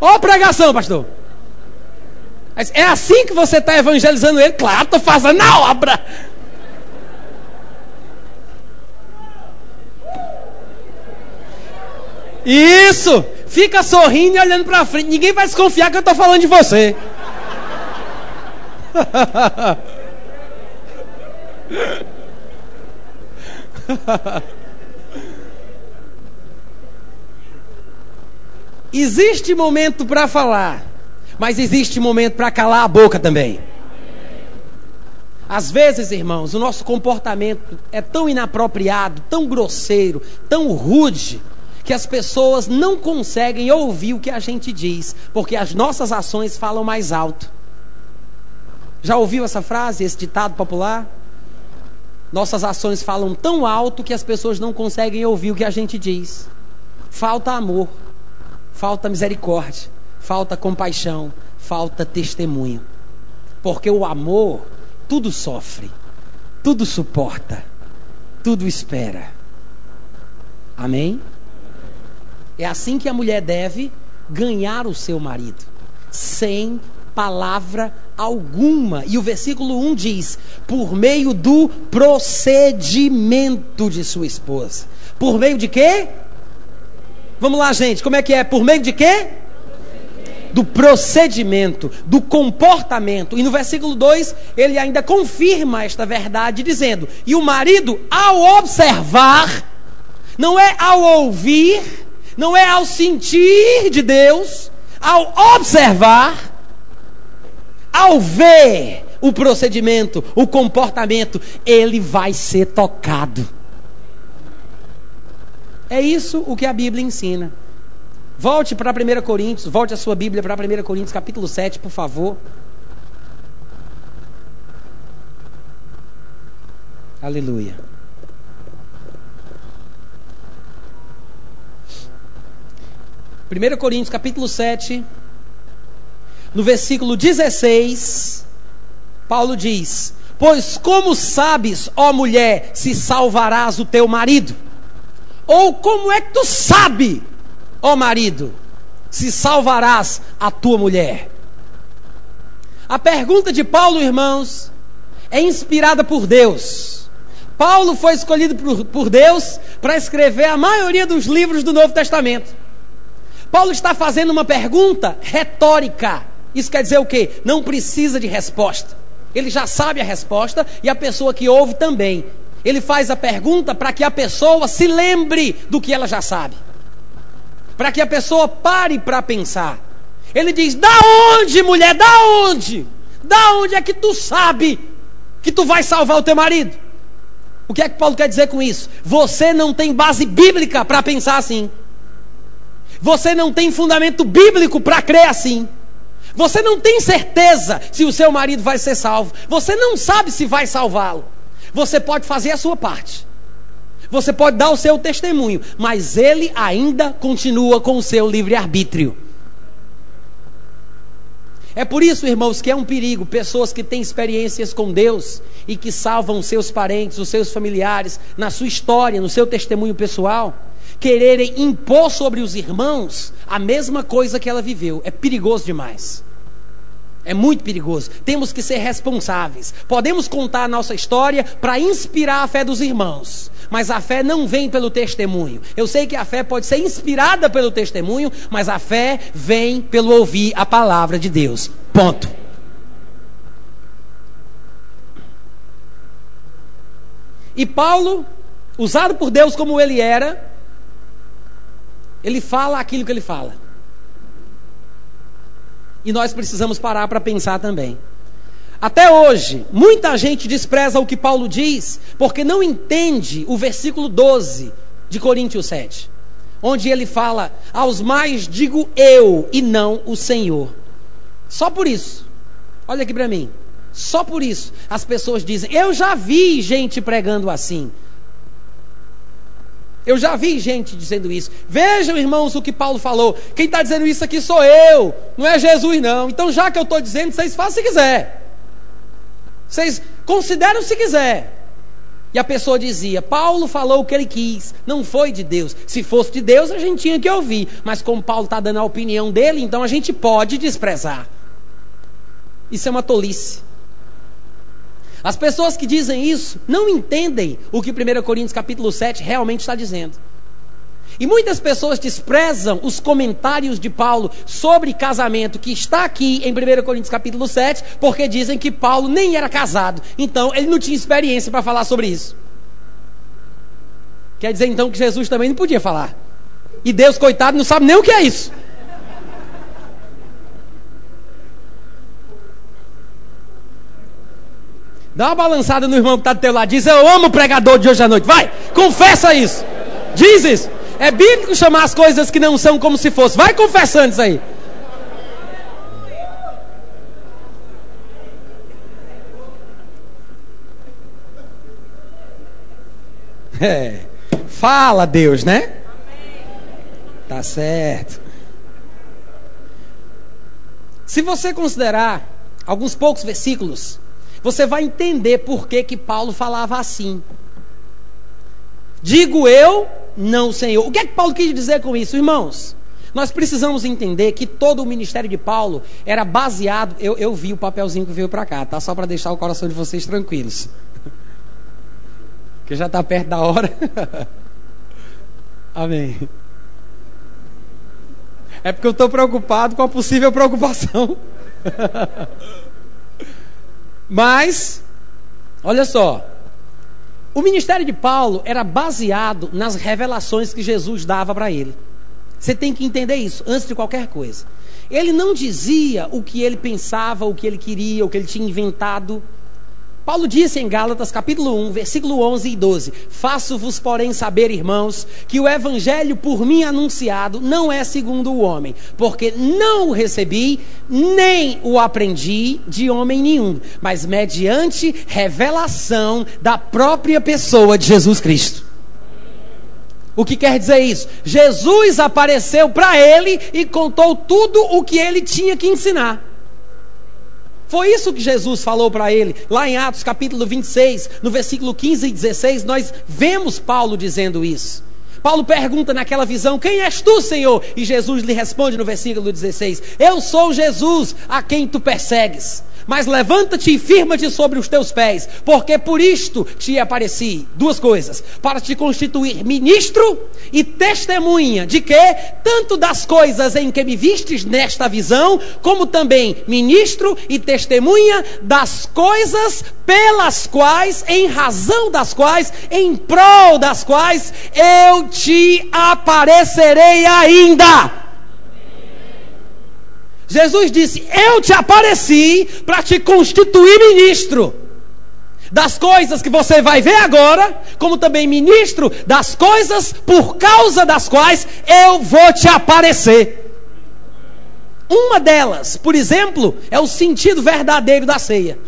Ó pregação, pastor. É assim que você está evangelizando ele? Claro, estou fazendo a obra. Isso! Fica sorrindo e olhando para frente. Ninguém vai desconfiar que eu estou falando de você. existe momento para falar, mas existe momento para calar a boca também. Às vezes, irmãos, o nosso comportamento é tão inapropriado, tão grosseiro, tão rude, que as pessoas não conseguem ouvir o que a gente diz, porque as nossas ações falam mais alto. Já ouviu essa frase, esse ditado popular? Nossas ações falam tão alto que as pessoas não conseguem ouvir o que a gente diz. Falta amor, falta misericórdia, falta compaixão, falta testemunho. Porque o amor tudo sofre, tudo suporta, tudo espera. Amém? É assim que a mulher deve ganhar o seu marido, sem palavra alguma. E o versículo 1 diz: por meio do procedimento de sua esposa. Por meio de quê? Vamos lá, gente, como é que é? Por meio de quê? do procedimento, do comportamento. E no versículo 2, ele ainda confirma esta verdade, dizendo: E o marido, ao observar, não é ao ouvir, não é ao sentir de Deus, ao observar, ao ver o procedimento, o comportamento, ele vai ser tocado. É isso o que a Bíblia ensina. Volte para 1 Coríntios, volte a sua Bíblia para 1 Coríntios, capítulo 7, por favor. Aleluia. Primeiro Coríntios, capítulo 7, no versículo 16, Paulo diz: Pois como sabes, ó mulher, se salvarás o teu marido? Ou como é que tu sabe, ó marido, se salvarás a tua mulher? A pergunta de Paulo, irmãos, é inspirada por Deus. Paulo foi escolhido por, por Deus para escrever a maioria dos livros do Novo Testamento. Paulo está fazendo uma pergunta retórica isso quer dizer o quê? Não precisa de resposta. Ele já sabe a resposta e a pessoa que ouve também. Ele faz a pergunta para que a pessoa se lembre do que ela já sabe. Para que a pessoa pare para pensar. Ele diz: Da onde, mulher? Da onde? Da onde é que tu sabe que tu vai salvar o teu marido? O que é que Paulo quer dizer com isso? Você não tem base bíblica para pensar assim. Você não tem fundamento bíblico para crer assim. Você não tem certeza se o seu marido vai ser salvo. Você não sabe se vai salvá-lo. Você pode fazer a sua parte. Você pode dar o seu testemunho, mas ele ainda continua com o seu livre-arbítrio. É por isso, irmãos, que é um perigo pessoas que têm experiências com Deus e que salvam seus parentes, os seus familiares, na sua história, no seu testemunho pessoal, quererem impor sobre os irmãos a mesma coisa que ela viveu. É perigoso demais. É muito perigoso. Temos que ser responsáveis. Podemos contar a nossa história para inspirar a fé dos irmãos. Mas a fé não vem pelo testemunho. Eu sei que a fé pode ser inspirada pelo testemunho, mas a fé vem pelo ouvir a palavra de Deus. Ponto. E Paulo, usado por Deus como ele era, ele fala aquilo que ele fala. E nós precisamos parar para pensar também. Até hoje, muita gente despreza o que Paulo diz, porque não entende o versículo 12 de Coríntios 7, onde ele fala: Aos mais digo eu e não o Senhor. Só por isso, olha aqui para mim, só por isso as pessoas dizem: Eu já vi gente pregando assim. Eu já vi gente dizendo isso. Vejam, irmãos, o que Paulo falou. Quem está dizendo isso aqui sou eu, não é Jesus, não. Então, já que eu estou dizendo, vocês façam se quiser. Vocês consideram se quiser. E a pessoa dizia: Paulo falou o que ele quis, não foi de Deus. Se fosse de Deus, a gente tinha que ouvir. Mas como Paulo está dando a opinião dele, então a gente pode desprezar. Isso é uma tolice. As pessoas que dizem isso não entendem o que 1 Coríntios capítulo 7 realmente está dizendo. E muitas pessoas desprezam os comentários de Paulo sobre casamento que está aqui em 1 Coríntios capítulo 7, porque dizem que Paulo nem era casado. Então ele não tinha experiência para falar sobre isso. Quer dizer então que Jesus também não podia falar. E Deus, coitado, não sabe nem o que é isso. Dá uma balançada no irmão que está do teu lado. Diz: Eu amo o pregador de hoje à noite. Vai, confessa isso. Diz isso. É bíblico chamar as coisas que não são como se fosse. Vai confessando isso aí. É. Fala, Deus, né? Tá certo. Se você considerar alguns poucos versículos você vai entender por que, que Paulo falava assim. Digo eu, não Senhor. O que é que Paulo quis dizer com isso, irmãos? Nós precisamos entender que todo o ministério de Paulo era baseado. Eu, eu vi o papelzinho que veio para cá, tá? Só para deixar o coração de vocês tranquilos. Que já está perto da hora. Amém. É porque eu estou preocupado com a possível preocupação. Mas, olha só, o ministério de Paulo era baseado nas revelações que Jesus dava para ele. Você tem que entender isso antes de qualquer coisa. Ele não dizia o que ele pensava, o que ele queria, o que ele tinha inventado. Paulo disse em Gálatas capítulo 1, versículo 11 e 12: Faço-vos, porém, saber, irmãos, que o evangelho por mim anunciado não é segundo o homem, porque não o recebi, nem o aprendi de homem nenhum, mas mediante revelação da própria pessoa de Jesus Cristo. O que quer dizer isso? Jesus apareceu para ele e contou tudo o que ele tinha que ensinar. Foi isso que Jesus falou para ele, lá em Atos capítulo 26, no versículo 15 e 16, nós vemos Paulo dizendo isso. Paulo pergunta naquela visão: Quem és tu, Senhor? E Jesus lhe responde no versículo 16: Eu sou Jesus a quem tu persegues. Mas levanta-te e firma-te sobre os teus pés, porque por isto te apareci. Duas coisas: para te constituir ministro e testemunha de que, tanto das coisas em que me vistes nesta visão, como também ministro e testemunha das coisas pelas quais, em razão das quais, em prol das quais, eu te aparecerei ainda. Jesus disse: Eu te apareci para te constituir ministro. das coisas que você vai ver agora, como também ministro das coisas por causa das quais eu vou te aparecer. Uma delas, por exemplo, é o sentido verdadeiro da ceia.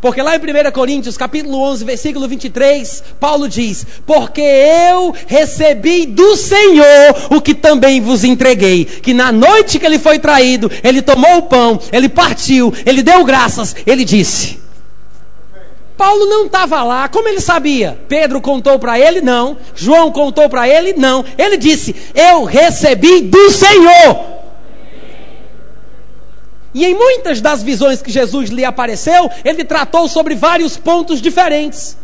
Porque lá em 1 Coríntios, capítulo 11, versículo 23, Paulo diz: Porque eu recebi do Senhor o que também vos entreguei, que na noite que ele foi traído, ele tomou o pão, ele partiu, ele deu graças, ele disse: Paulo não estava lá, como ele sabia? Pedro contou para ele? Não. João contou para ele? Não. Ele disse: Eu recebi do Senhor. E em muitas das visões que Jesus lhe apareceu, ele tratou sobre vários pontos diferentes.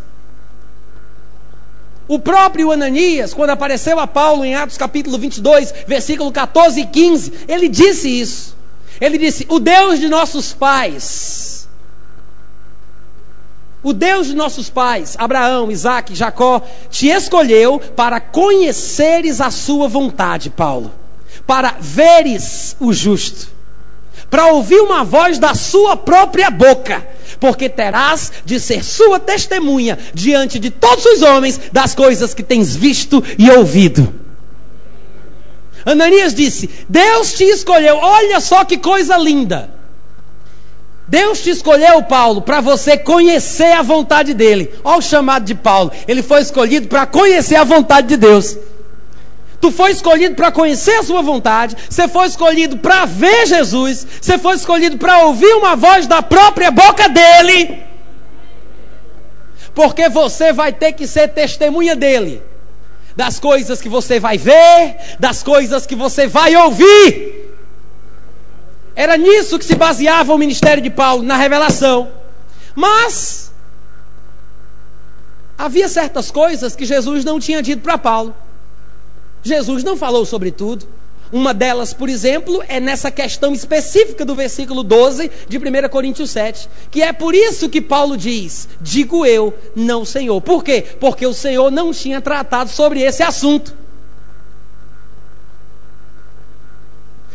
O próprio Ananias, quando apareceu a Paulo em Atos capítulo 22, versículo 14 e 15, ele disse isso. Ele disse: O Deus de nossos pais, o Deus de nossos pais, Abraão, Isaac, Jacó, te escolheu para conheceres a sua vontade, Paulo, para veres o justo para ouvir uma voz da sua própria boca, porque terás de ser sua testemunha diante de todos os homens das coisas que tens visto e ouvido. Ananias disse: Deus te escolheu, olha só que coisa linda. Deus te escolheu, Paulo, para você conhecer a vontade dele. Olha o chamado de Paulo. Ele foi escolhido para conhecer a vontade de Deus. Tu foi escolhido para conhecer a sua vontade, você foi escolhido para ver Jesus, você foi escolhido para ouvir uma voz da própria boca dele. Porque você vai ter que ser testemunha dele, das coisas que você vai ver, das coisas que você vai ouvir. Era nisso que se baseava o ministério de Paulo, na revelação. Mas havia certas coisas que Jesus não tinha dito para Paulo. Jesus não falou sobre tudo. Uma delas, por exemplo, é nessa questão específica do versículo 12 de 1 Coríntios 7, que é por isso que Paulo diz: Digo eu, não o Senhor. Por quê? Porque o Senhor não tinha tratado sobre esse assunto.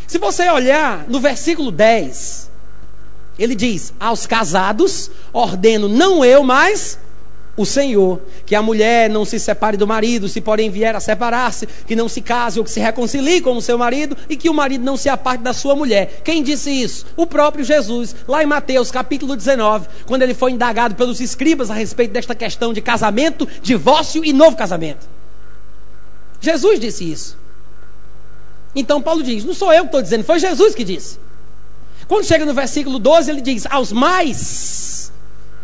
Se você olhar no versículo 10, ele diz: Aos casados ordeno não eu, mas o Senhor, que a mulher não se separe do marido, se porém vier a separar-se, que não se case ou que se reconcilie com o seu marido e que o marido não se aparte da sua mulher. Quem disse isso? O próprio Jesus, lá em Mateus capítulo 19, quando ele foi indagado pelos escribas a respeito desta questão de casamento, divórcio e novo casamento. Jesus disse isso. Então Paulo diz: Não sou eu que estou dizendo, foi Jesus que disse. Quando chega no versículo 12, ele diz: Aos mais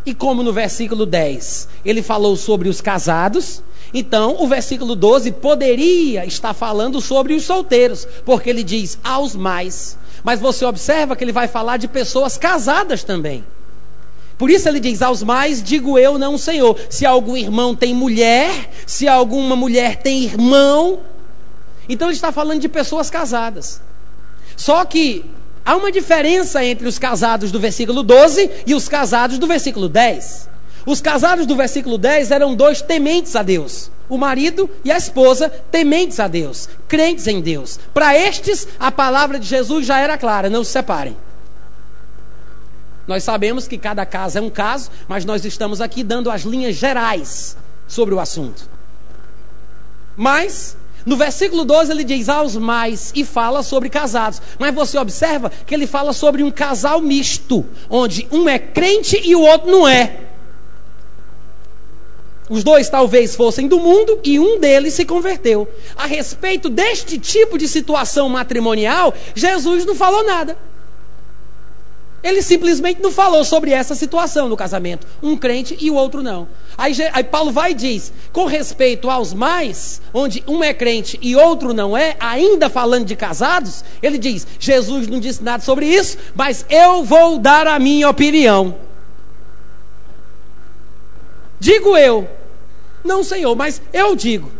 e como no versículo 10 ele falou sobre os casados, então o versículo 12 poderia estar falando sobre os solteiros, porque ele diz aos mais. Mas você observa que ele vai falar de pessoas casadas também. Por isso ele diz: aos mais digo eu, não Senhor. Se algum irmão tem mulher, se alguma mulher tem irmão. Então ele está falando de pessoas casadas. Só que Há uma diferença entre os casados do versículo 12 e os casados do versículo 10. Os casados do versículo 10 eram dois tementes a Deus. O marido e a esposa tementes a Deus, crentes em Deus. Para estes, a palavra de Jesus já era clara: não se separem. Nós sabemos que cada caso é um caso, mas nós estamos aqui dando as linhas gerais sobre o assunto. Mas no versículo 12 ele diz aos mais e fala sobre casados. Mas você observa que ele fala sobre um casal misto, onde um é crente e o outro não é. Os dois talvez fossem do mundo e um deles se converteu. A respeito deste tipo de situação matrimonial, Jesus não falou nada. Ele simplesmente não falou sobre essa situação no casamento. Um crente e o outro não. Aí, aí, Paulo vai e diz: com respeito aos mais, onde um é crente e outro não é, ainda falando de casados, ele diz: Jesus não disse nada sobre isso, mas eu vou dar a minha opinião. Digo eu, não, Senhor, mas eu digo.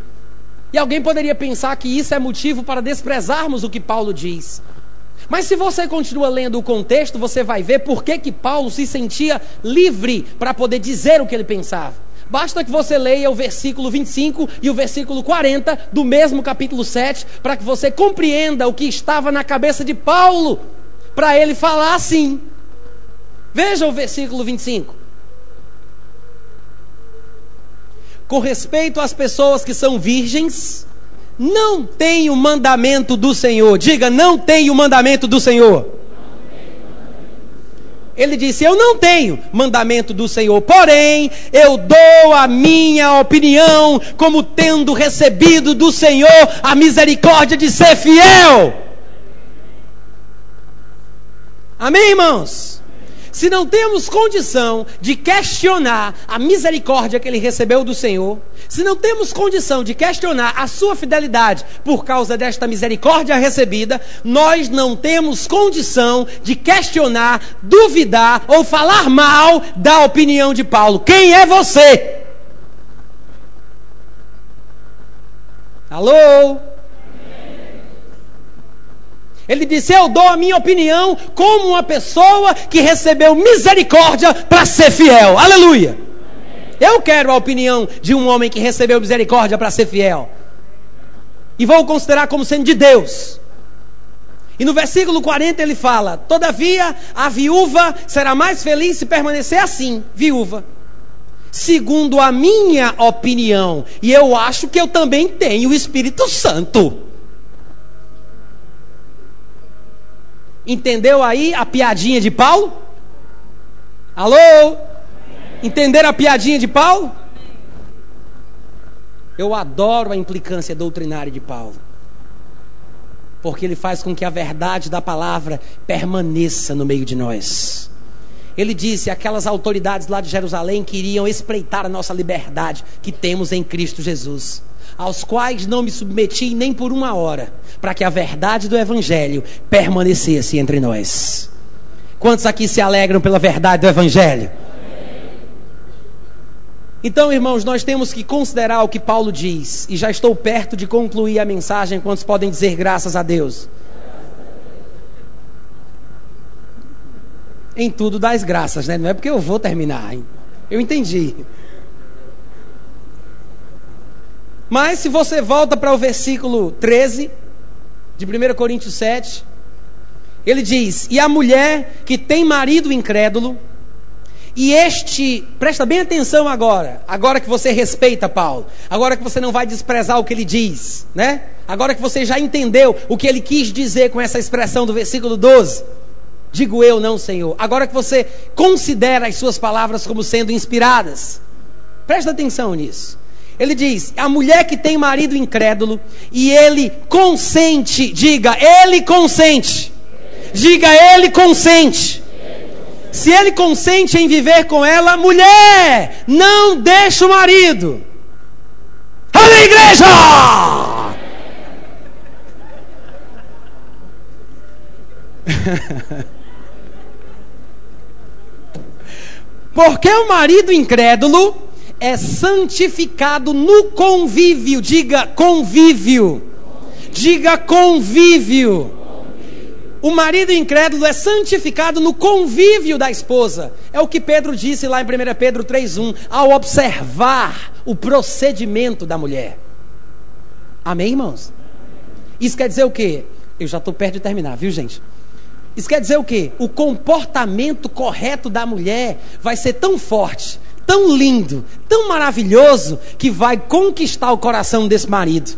E alguém poderia pensar que isso é motivo para desprezarmos o que Paulo diz. Mas se você continua lendo o contexto, você vai ver por que, que Paulo se sentia livre para poder dizer o que ele pensava. Basta que você leia o versículo 25 e o versículo 40 do mesmo capítulo 7, para que você compreenda o que estava na cabeça de Paulo, para ele falar assim. Veja o versículo 25. com respeito às pessoas que são virgens, não tem o mandamento do Senhor. Diga, não tem o mandamento do Senhor. Ele disse: Eu não tenho mandamento do Senhor, porém eu dou a minha opinião, como tendo recebido do Senhor a misericórdia de ser fiel. Amém, irmãos? Se não temos condição de questionar a misericórdia que ele recebeu do Senhor, se não temos condição de questionar a sua fidelidade por causa desta misericórdia recebida, nós não temos condição de questionar, duvidar ou falar mal da opinião de Paulo. Quem é você? Alô? Ele disse: Eu dou a minha opinião como uma pessoa que recebeu misericórdia para ser fiel. Aleluia! Eu quero a opinião de um homem que recebeu misericórdia para ser fiel. E vou considerar como sendo de Deus. E no versículo 40 ele fala: Todavia a viúva será mais feliz se permanecer assim, viúva. Segundo a minha opinião. E eu acho que eu também tenho o Espírito Santo. Entendeu aí a piadinha de Paulo? Alô? Entenderam a piadinha de Paulo? Eu adoro a implicância doutrinária de Paulo. Porque ele faz com que a verdade da palavra permaneça no meio de nós. Ele disse: aquelas autoridades lá de Jerusalém queriam espreitar a nossa liberdade que temos em Cristo Jesus aos quais não me submeti nem por uma hora, para que a verdade do Evangelho permanecesse entre nós. Quantos aqui se alegram pela verdade do Evangelho? Então, irmãos, nós temos que considerar o que Paulo diz, e já estou perto de concluir a mensagem. Quantos podem dizer graças a Deus? Em tudo das graças, né? Não é porque eu vou terminar, hein? Eu entendi. Mas se você volta para o versículo 13 de 1 Coríntios 7, ele diz: E a mulher que tem marido incrédulo, e este, presta bem atenção agora, agora que você respeita Paulo, agora que você não vai desprezar o que ele diz, né? Agora que você já entendeu o que ele quis dizer com essa expressão do versículo 12. Digo eu, não, Senhor. Agora que você considera as suas palavras como sendo inspiradas, presta atenção nisso. Ele diz: a mulher que tem marido incrédulo e ele consente, diga, ele consente. Diga, ele consente. Se ele consente em viver com ela, mulher, não deixa o marido. Olha igreja! Porque o marido incrédulo é santificado no convívio. Diga convívio. Diga convívio. O marido incrédulo é santificado no convívio da esposa. É o que Pedro disse lá em 1 Pedro 3,1, ao observar o procedimento da mulher. Amém, irmãos? Isso quer dizer o quê? Eu já estou perto de terminar, viu, gente? Isso quer dizer o quê? O comportamento correto da mulher vai ser tão forte, tão lindo, tão maravilhoso, que vai conquistar o coração desse marido.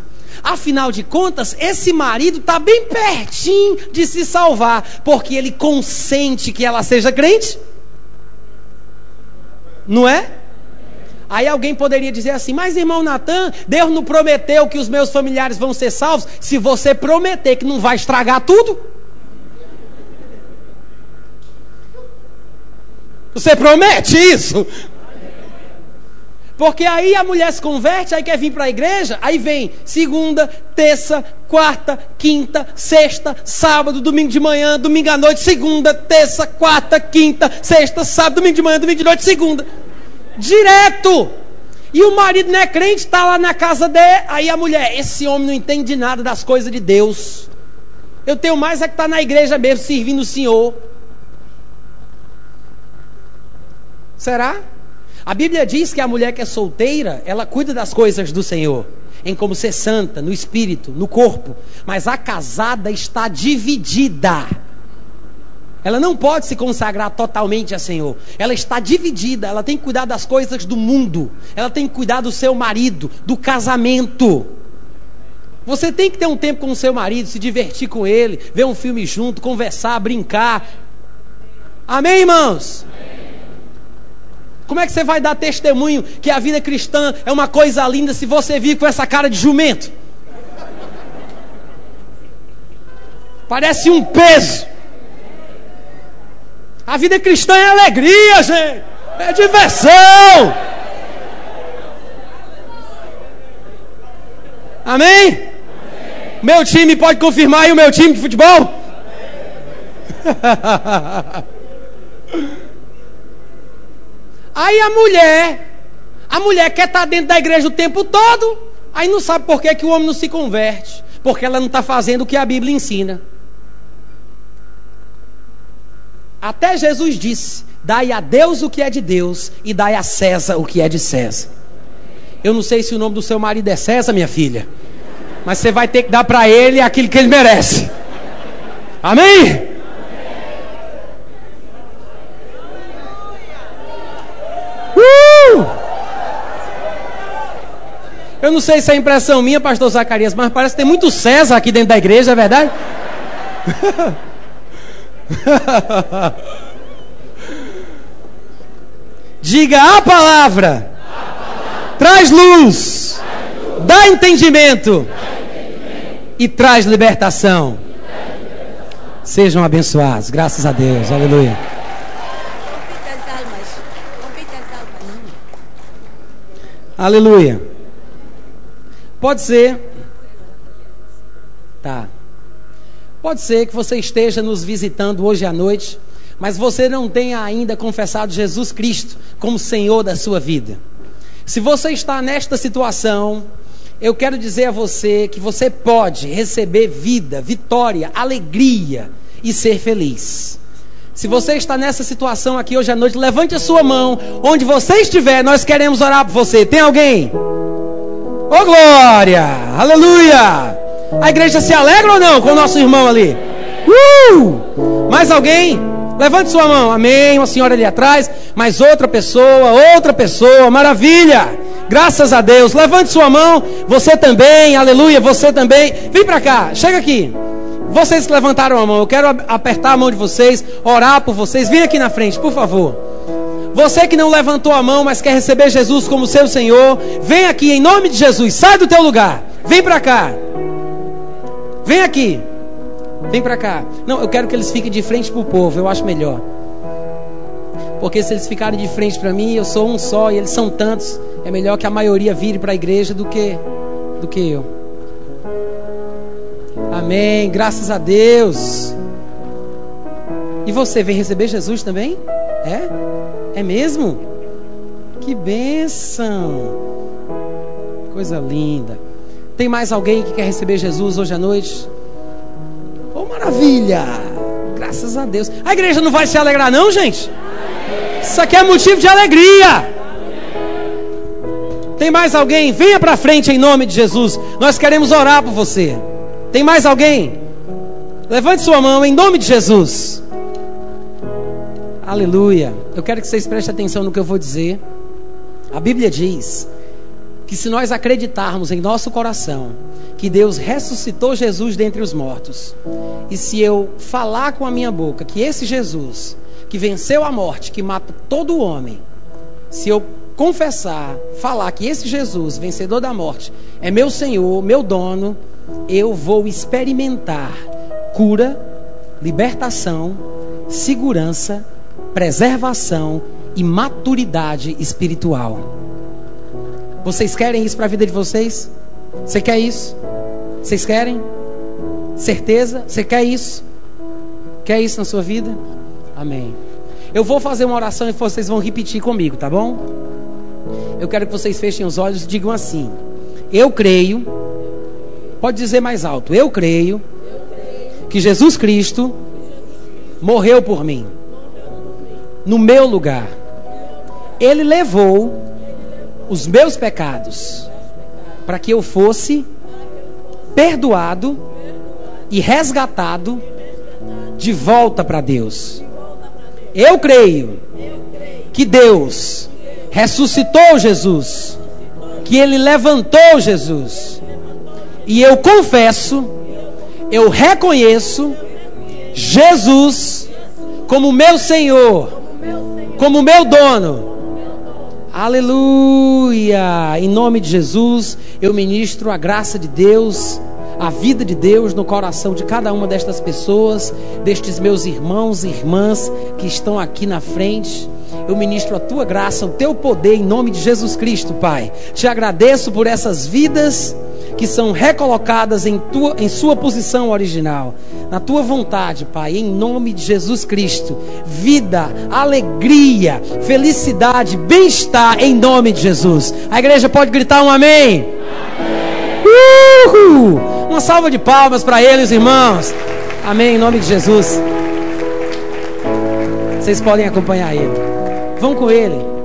Afinal de contas, esse marido está bem pertinho de se salvar, porque ele consente que ela seja crente. Não é? Aí alguém poderia dizer assim: Mas irmão Natan, Deus não prometeu que os meus familiares vão ser salvos? Se você prometer que não vai estragar tudo. Você promete isso? Porque aí a mulher se converte, aí quer vir para a igreja, aí vem segunda, terça, quarta, quinta, sexta, sábado, domingo de manhã, domingo à noite, segunda, terça, quarta, quinta, sexta, sábado, domingo de manhã, domingo de noite, segunda. Direto! E o marido não é crente, está lá na casa dele, aí a mulher, esse homem não entende nada das coisas de Deus. Eu tenho mais é que estar tá na igreja mesmo, servindo o Senhor. Será? A Bíblia diz que a mulher que é solteira, ela cuida das coisas do Senhor, em como ser santa, no espírito, no corpo. Mas a casada está dividida. Ela não pode se consagrar totalmente a Senhor. Ela está dividida. Ela tem que cuidar das coisas do mundo. Ela tem que cuidar do seu marido, do casamento. Você tem que ter um tempo com o seu marido, se divertir com ele, ver um filme junto, conversar, brincar. Amém, irmãos? Como é que você vai dar testemunho que a vida cristã é uma coisa linda se você vir com essa cara de jumento? Parece um peso. A vida cristã é alegria, gente. É diversão. Amém? Meu time pode confirmar aí o meu time de futebol? aí a mulher, a mulher quer estar dentro da igreja o tempo todo, aí não sabe por que, que o homem não se converte, porque ela não está fazendo o que a Bíblia ensina. Até Jesus disse: Dai a Deus o que é de Deus e dai a César o que é de César. Eu não sei se o nome do seu marido é César, minha filha mas você vai ter que dar para ele aquilo que ele merece. Amém? Uh! Eu não sei se é impressão minha, pastor Zacarias, mas parece que tem muito César aqui dentro da igreja, é verdade? Diga a palavra, a palavra. traz luz, traz luz. dá entendimento e traz libertação. Sejam abençoados, graças a Deus, aleluia. Aleluia. Pode ser. Tá. Pode ser que você esteja nos visitando hoje à noite, mas você não tenha ainda confessado Jesus Cristo como Senhor da sua vida. Se você está nesta situação, eu quero dizer a você que você pode receber vida, vitória, alegria e ser feliz. Se você está nessa situação aqui hoje à noite, levante a sua mão. Onde você estiver, nós queremos orar por você. Tem alguém? Ô oh, glória! Aleluia! A igreja se alegra ou não com o nosso irmão ali? Uh! Mais alguém? Levante sua mão. Amém. Uma senhora ali atrás. Mais outra pessoa, outra pessoa. Maravilha! Graças a Deus. Levante sua mão. Você também. Aleluia. Você também. Vem para cá. Chega aqui. Vocês que levantaram a mão, eu quero apertar a mão de vocês, orar por vocês. Vem aqui na frente, por favor. Você que não levantou a mão, mas quer receber Jesus como seu Senhor, vem aqui em nome de Jesus. Sai do teu lugar. Vem para cá. Vem aqui. Vem para cá. Não, eu quero que eles fiquem de frente para o povo. Eu acho melhor. Porque se eles ficarem de frente para mim, eu sou um só e eles são tantos. É melhor que a maioria vire para a igreja do que do que eu. Amém. Graças a Deus. E você vem receber Jesus também? É? É mesmo? Que bênção! Coisa linda. Tem mais alguém que quer receber Jesus hoje à noite? Oh, maravilha! Graças a Deus. A igreja não vai se alegrar, não, gente? Isso aqui é motivo de alegria. Tem mais alguém? Venha para frente em nome de Jesus. Nós queremos orar por você. Tem mais alguém? Levante sua mão em nome de Jesus. Aleluia. Eu quero que vocês prestem atenção no que eu vou dizer. A Bíblia diz que se nós acreditarmos em nosso coração que Deus ressuscitou Jesus dentre os mortos, e se eu falar com a minha boca que esse Jesus que venceu a morte, que mata todo homem, se eu confessar, falar que esse Jesus, vencedor da morte, é meu Senhor, meu dono, eu vou experimentar cura, libertação, segurança, preservação e maturidade espiritual. Vocês querem isso para a vida de vocês? Você quer isso? Vocês querem? Certeza? Você quer isso? Quer isso na sua vida? Amém. Eu vou fazer uma oração e vocês vão repetir comigo, tá bom? Eu quero que vocês fechem os olhos e digam assim: Eu creio. Pode dizer mais alto. Eu creio que Jesus Cristo morreu por mim. No meu lugar. Ele levou os meus pecados para que eu fosse perdoado e resgatado de volta para Deus. Eu creio que Deus ressuscitou Jesus, que Ele levantou Jesus. E eu confesso, eu reconheço Jesus como meu Senhor, como meu dono. Aleluia! Em nome de Jesus, eu ministro a graça de Deus a vida de Deus no coração de cada uma destas pessoas, destes meus irmãos e irmãs que estão aqui na frente. Eu ministro a tua graça, o teu poder em nome de Jesus Cristo, Pai. Te agradeço por essas vidas que são recolocadas em, tua, em sua posição original, na tua vontade, Pai, em nome de Jesus Cristo. Vida, alegria, felicidade, bem-estar em nome de Jesus. A igreja pode gritar um amém? amém. Uma salva de palmas para eles, irmãos. Amém, em nome de Jesus. Vocês podem acompanhar ele. Vão com ele.